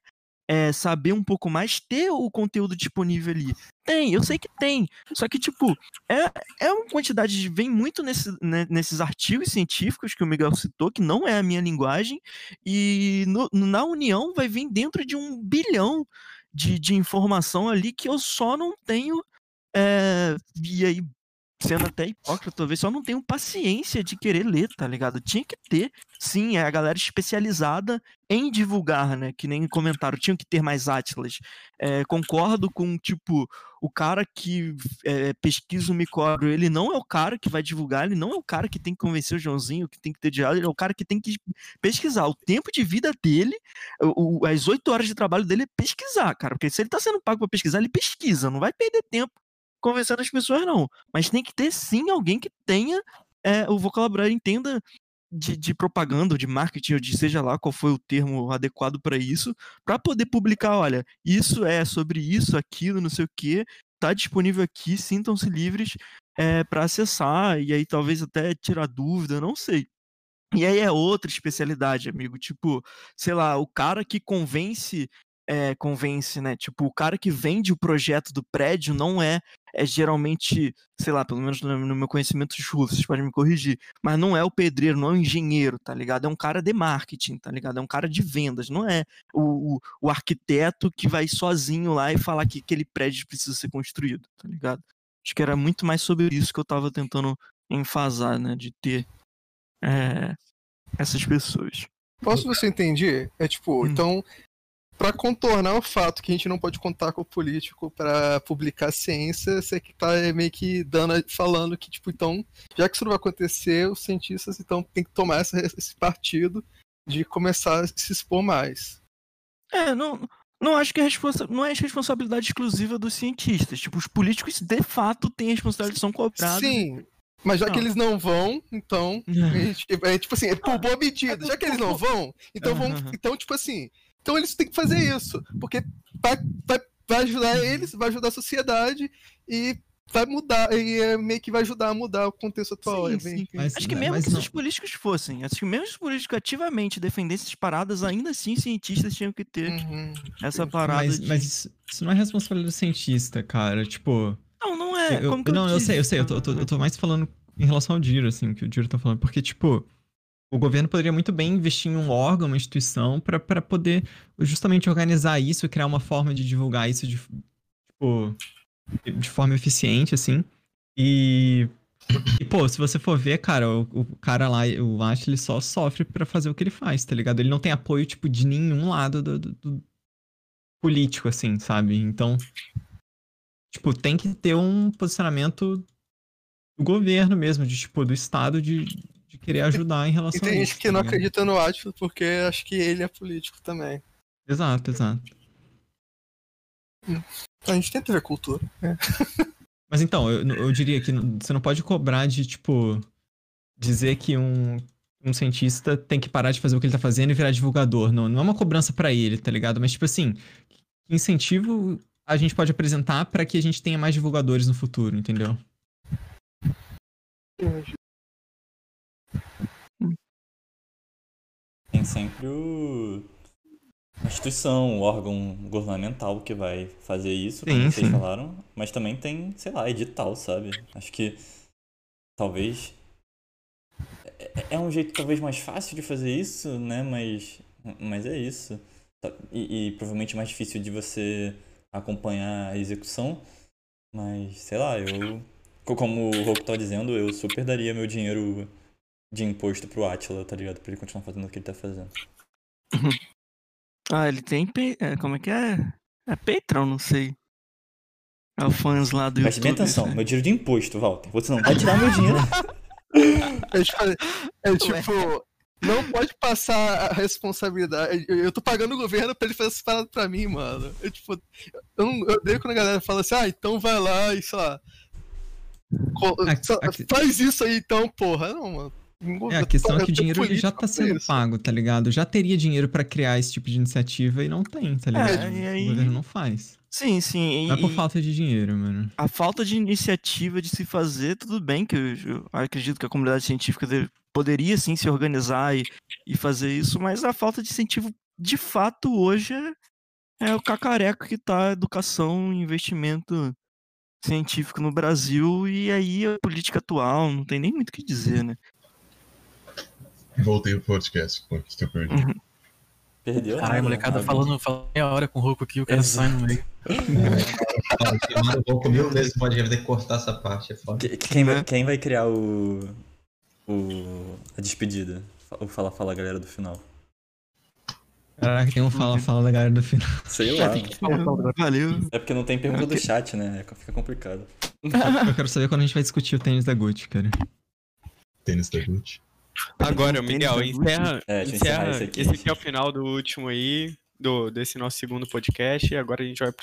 é, saber um pouco mais, ter o conteúdo disponível ali. Tem, eu sei que tem. Só que, tipo, é, é uma quantidade de. Vem muito nesse, né, nesses artigos científicos que o Miguel citou, que não é a minha linguagem, e no, na União vai vir dentro de um bilhão de, de informação ali que eu só não tenho. É, e aí, sendo até hipócrita, talvez só não tenho paciência de querer ler, tá ligado? Tinha que ter, sim, é a galera especializada em divulgar, né? Que nem comentaram, tinham que ter mais atlas. É, concordo com, tipo, o cara que é, pesquisa o micróbio, ele não é o cara que vai divulgar, ele não é o cara que tem que convencer o Joãozinho, que tem que ter diálogo, ele é o cara que tem que pesquisar. O tempo de vida dele, o, as oito horas de trabalho dele é pesquisar, cara. Porque se ele tá sendo pago pra pesquisar, ele pesquisa, não vai perder tempo convencendo as pessoas, não. Mas tem que ter sim alguém que tenha é, o vocabulário, entenda de, de, propaganda, de marketing, ou de seja lá qual foi o termo adequado para isso, para poder publicar, olha, isso é sobre isso, aquilo, não sei o que, tá disponível aqui, sintam-se livres é, para acessar e aí talvez até tirar dúvida, não sei. E aí é outra especialidade, amigo. Tipo, sei lá, o cara que convence é, convence, né? Tipo, o cara que vende o projeto do prédio não é, é geralmente, sei lá, pelo menos no, meu conhecimento chulo, vocês podem me corrigir, mas não é o pedreiro, não é o engenheiro, tá ligado? É um cara de marketing, tá ligado? É um cara de vendas, não é o, o, o arquiteto que vai sozinho lá e falar que aquele prédio precisa ser construído, tá ligado? Acho que era muito mais sobre isso que eu tava tentando enfasar, né? De ter é, essas pessoas. Posso você entender? É tipo, hum. então para contornar o fato que a gente não pode contar com o político para publicar ciência, você que tá meio que dando, falando que, tipo, então, já que isso não vai acontecer, os cientistas então tem que tomar essa, esse partido de começar a se expor mais. É, não, não acho que é responsa não é responsabilidade exclusiva dos cientistas. Tipo, os políticos de fato têm responsabilidade, são cobrados. Sim, mas já não. que eles não vão, então. é, tipo assim, é por boa medida. Já que eles não vão, então vamos. Então, tipo assim, então eles têm que fazer isso, porque vai, vai, vai ajudar eles, vai ajudar a sociedade e vai mudar, e é, meio que vai ajudar a mudar o contexto atual. Sim, é sim. Mas, acho que mesmo que não. se os políticos fossem, acho que mesmo os políticos ativamente defendessem essas paradas, ainda assim cientistas tinham que ter uhum. essa parada. Mas, de... mas, isso não é responsabilidade do cientista, cara. Tipo. Não, não é. Eu, eu não, eu, eu sei, eu sei. Eu tô, eu tô, eu tô mais falando em relação ao Diro, assim, o que o Diro tá falando. Porque, tipo, o governo poderia muito bem investir em um órgão, uma instituição, para poder justamente organizar isso, criar uma forma de divulgar isso de, tipo, de forma eficiente, assim. E, e, pô, se você for ver, cara, o, o cara lá, o Ash, ele só sofre para fazer o que ele faz, tá ligado? Ele não tem apoio, tipo, de nenhum lado do, do, do político, assim, sabe? Então, tipo, tem que ter um posicionamento do governo mesmo, de, tipo, do Estado de de querer ajudar em relação a isso. E tem gente que tá não acredita no Atlas porque acho que ele é político também. Exato, exato. Hum. A gente tem que ver cultura. É. Mas então, eu, eu diria que você não pode cobrar de, tipo, dizer que um, um cientista tem que parar de fazer o que ele tá fazendo e virar divulgador. Não, não é uma cobrança para ele, tá ligado? Mas, tipo assim, incentivo a gente pode apresentar para que a gente tenha mais divulgadores no futuro, entendeu? Tem sempre o... a instituição, o órgão governamental que vai fazer isso, como sim, vocês sim. falaram. Mas também tem, sei lá, edital, sabe? Acho que talvez. É, é um jeito talvez mais fácil de fazer isso, né? Mas, mas é isso. Tá, e, e provavelmente mais difícil de você acompanhar a execução. Mas, sei lá, eu. Como o Roku tá dizendo, eu super daria meu dinheiro de imposto pro Atila, tá ligado? Pra ele continuar fazendo o que ele tá fazendo. ah, ele tem. É, como é que é? É Patreon, não sei. É o fãs lá do Preste YouTube. bem atenção, né? meu dinheiro de imposto, Walter. Você não vai tirar meu dinheiro. é, tipo, é tipo, não pode passar a responsabilidade. Eu, eu tô pagando o governo pra ele fazer essa parada pra mim, mano. Eu, tipo, eu, não, eu odeio quando a galera fala assim, ah, então vai lá e sei lá. Faz isso aí então, porra. Não, mano. É, a questão é que o dinheiro ele já tá sendo pago, tá ligado? Já teria dinheiro para criar esse tipo de iniciativa e não tem, tá ligado? É, aí... O governo não faz. Sim, sim. Não é por e- falta de dinheiro, mano. a falta de iniciativa de se fazer, tudo bem que eu, eu acredito que a comunidade científica de- poderia sim se organizar e, e fazer isso, mas a falta de incentivo de fato hoje é, é o cacareco que tá educação e investimento científico no Brasil e aí a política atual, não tem nem muito o que dizer, né? Voltei pro podcast, o que eu perdi? Perdeu Caralho, nada, molecada nada. falando, falando meia hora com o Roku aqui, o cara Exato. sai no meio. Fala, queimando o Roku mil vezes pode ter que cortar essa parte, é foda. Que- Quem vai, Né? quem vai criar o. o. a despedida? O fala fala galera do final. Caraca, tem um fala-fala da galera do final. Sei lá. Valeu. É porque não tem pergunta do chat, né? É- Fica complicado. Eu quero saber quando a gente vai discutir o tênis da Gucci, cara. Tênis da Gucci. Agora, Miguel, encerra, É, deixa eu encerrar encerra esse aqui. esse aqui é o final do último aí, do, desse nosso segundo podcast, e agora a gente vai pro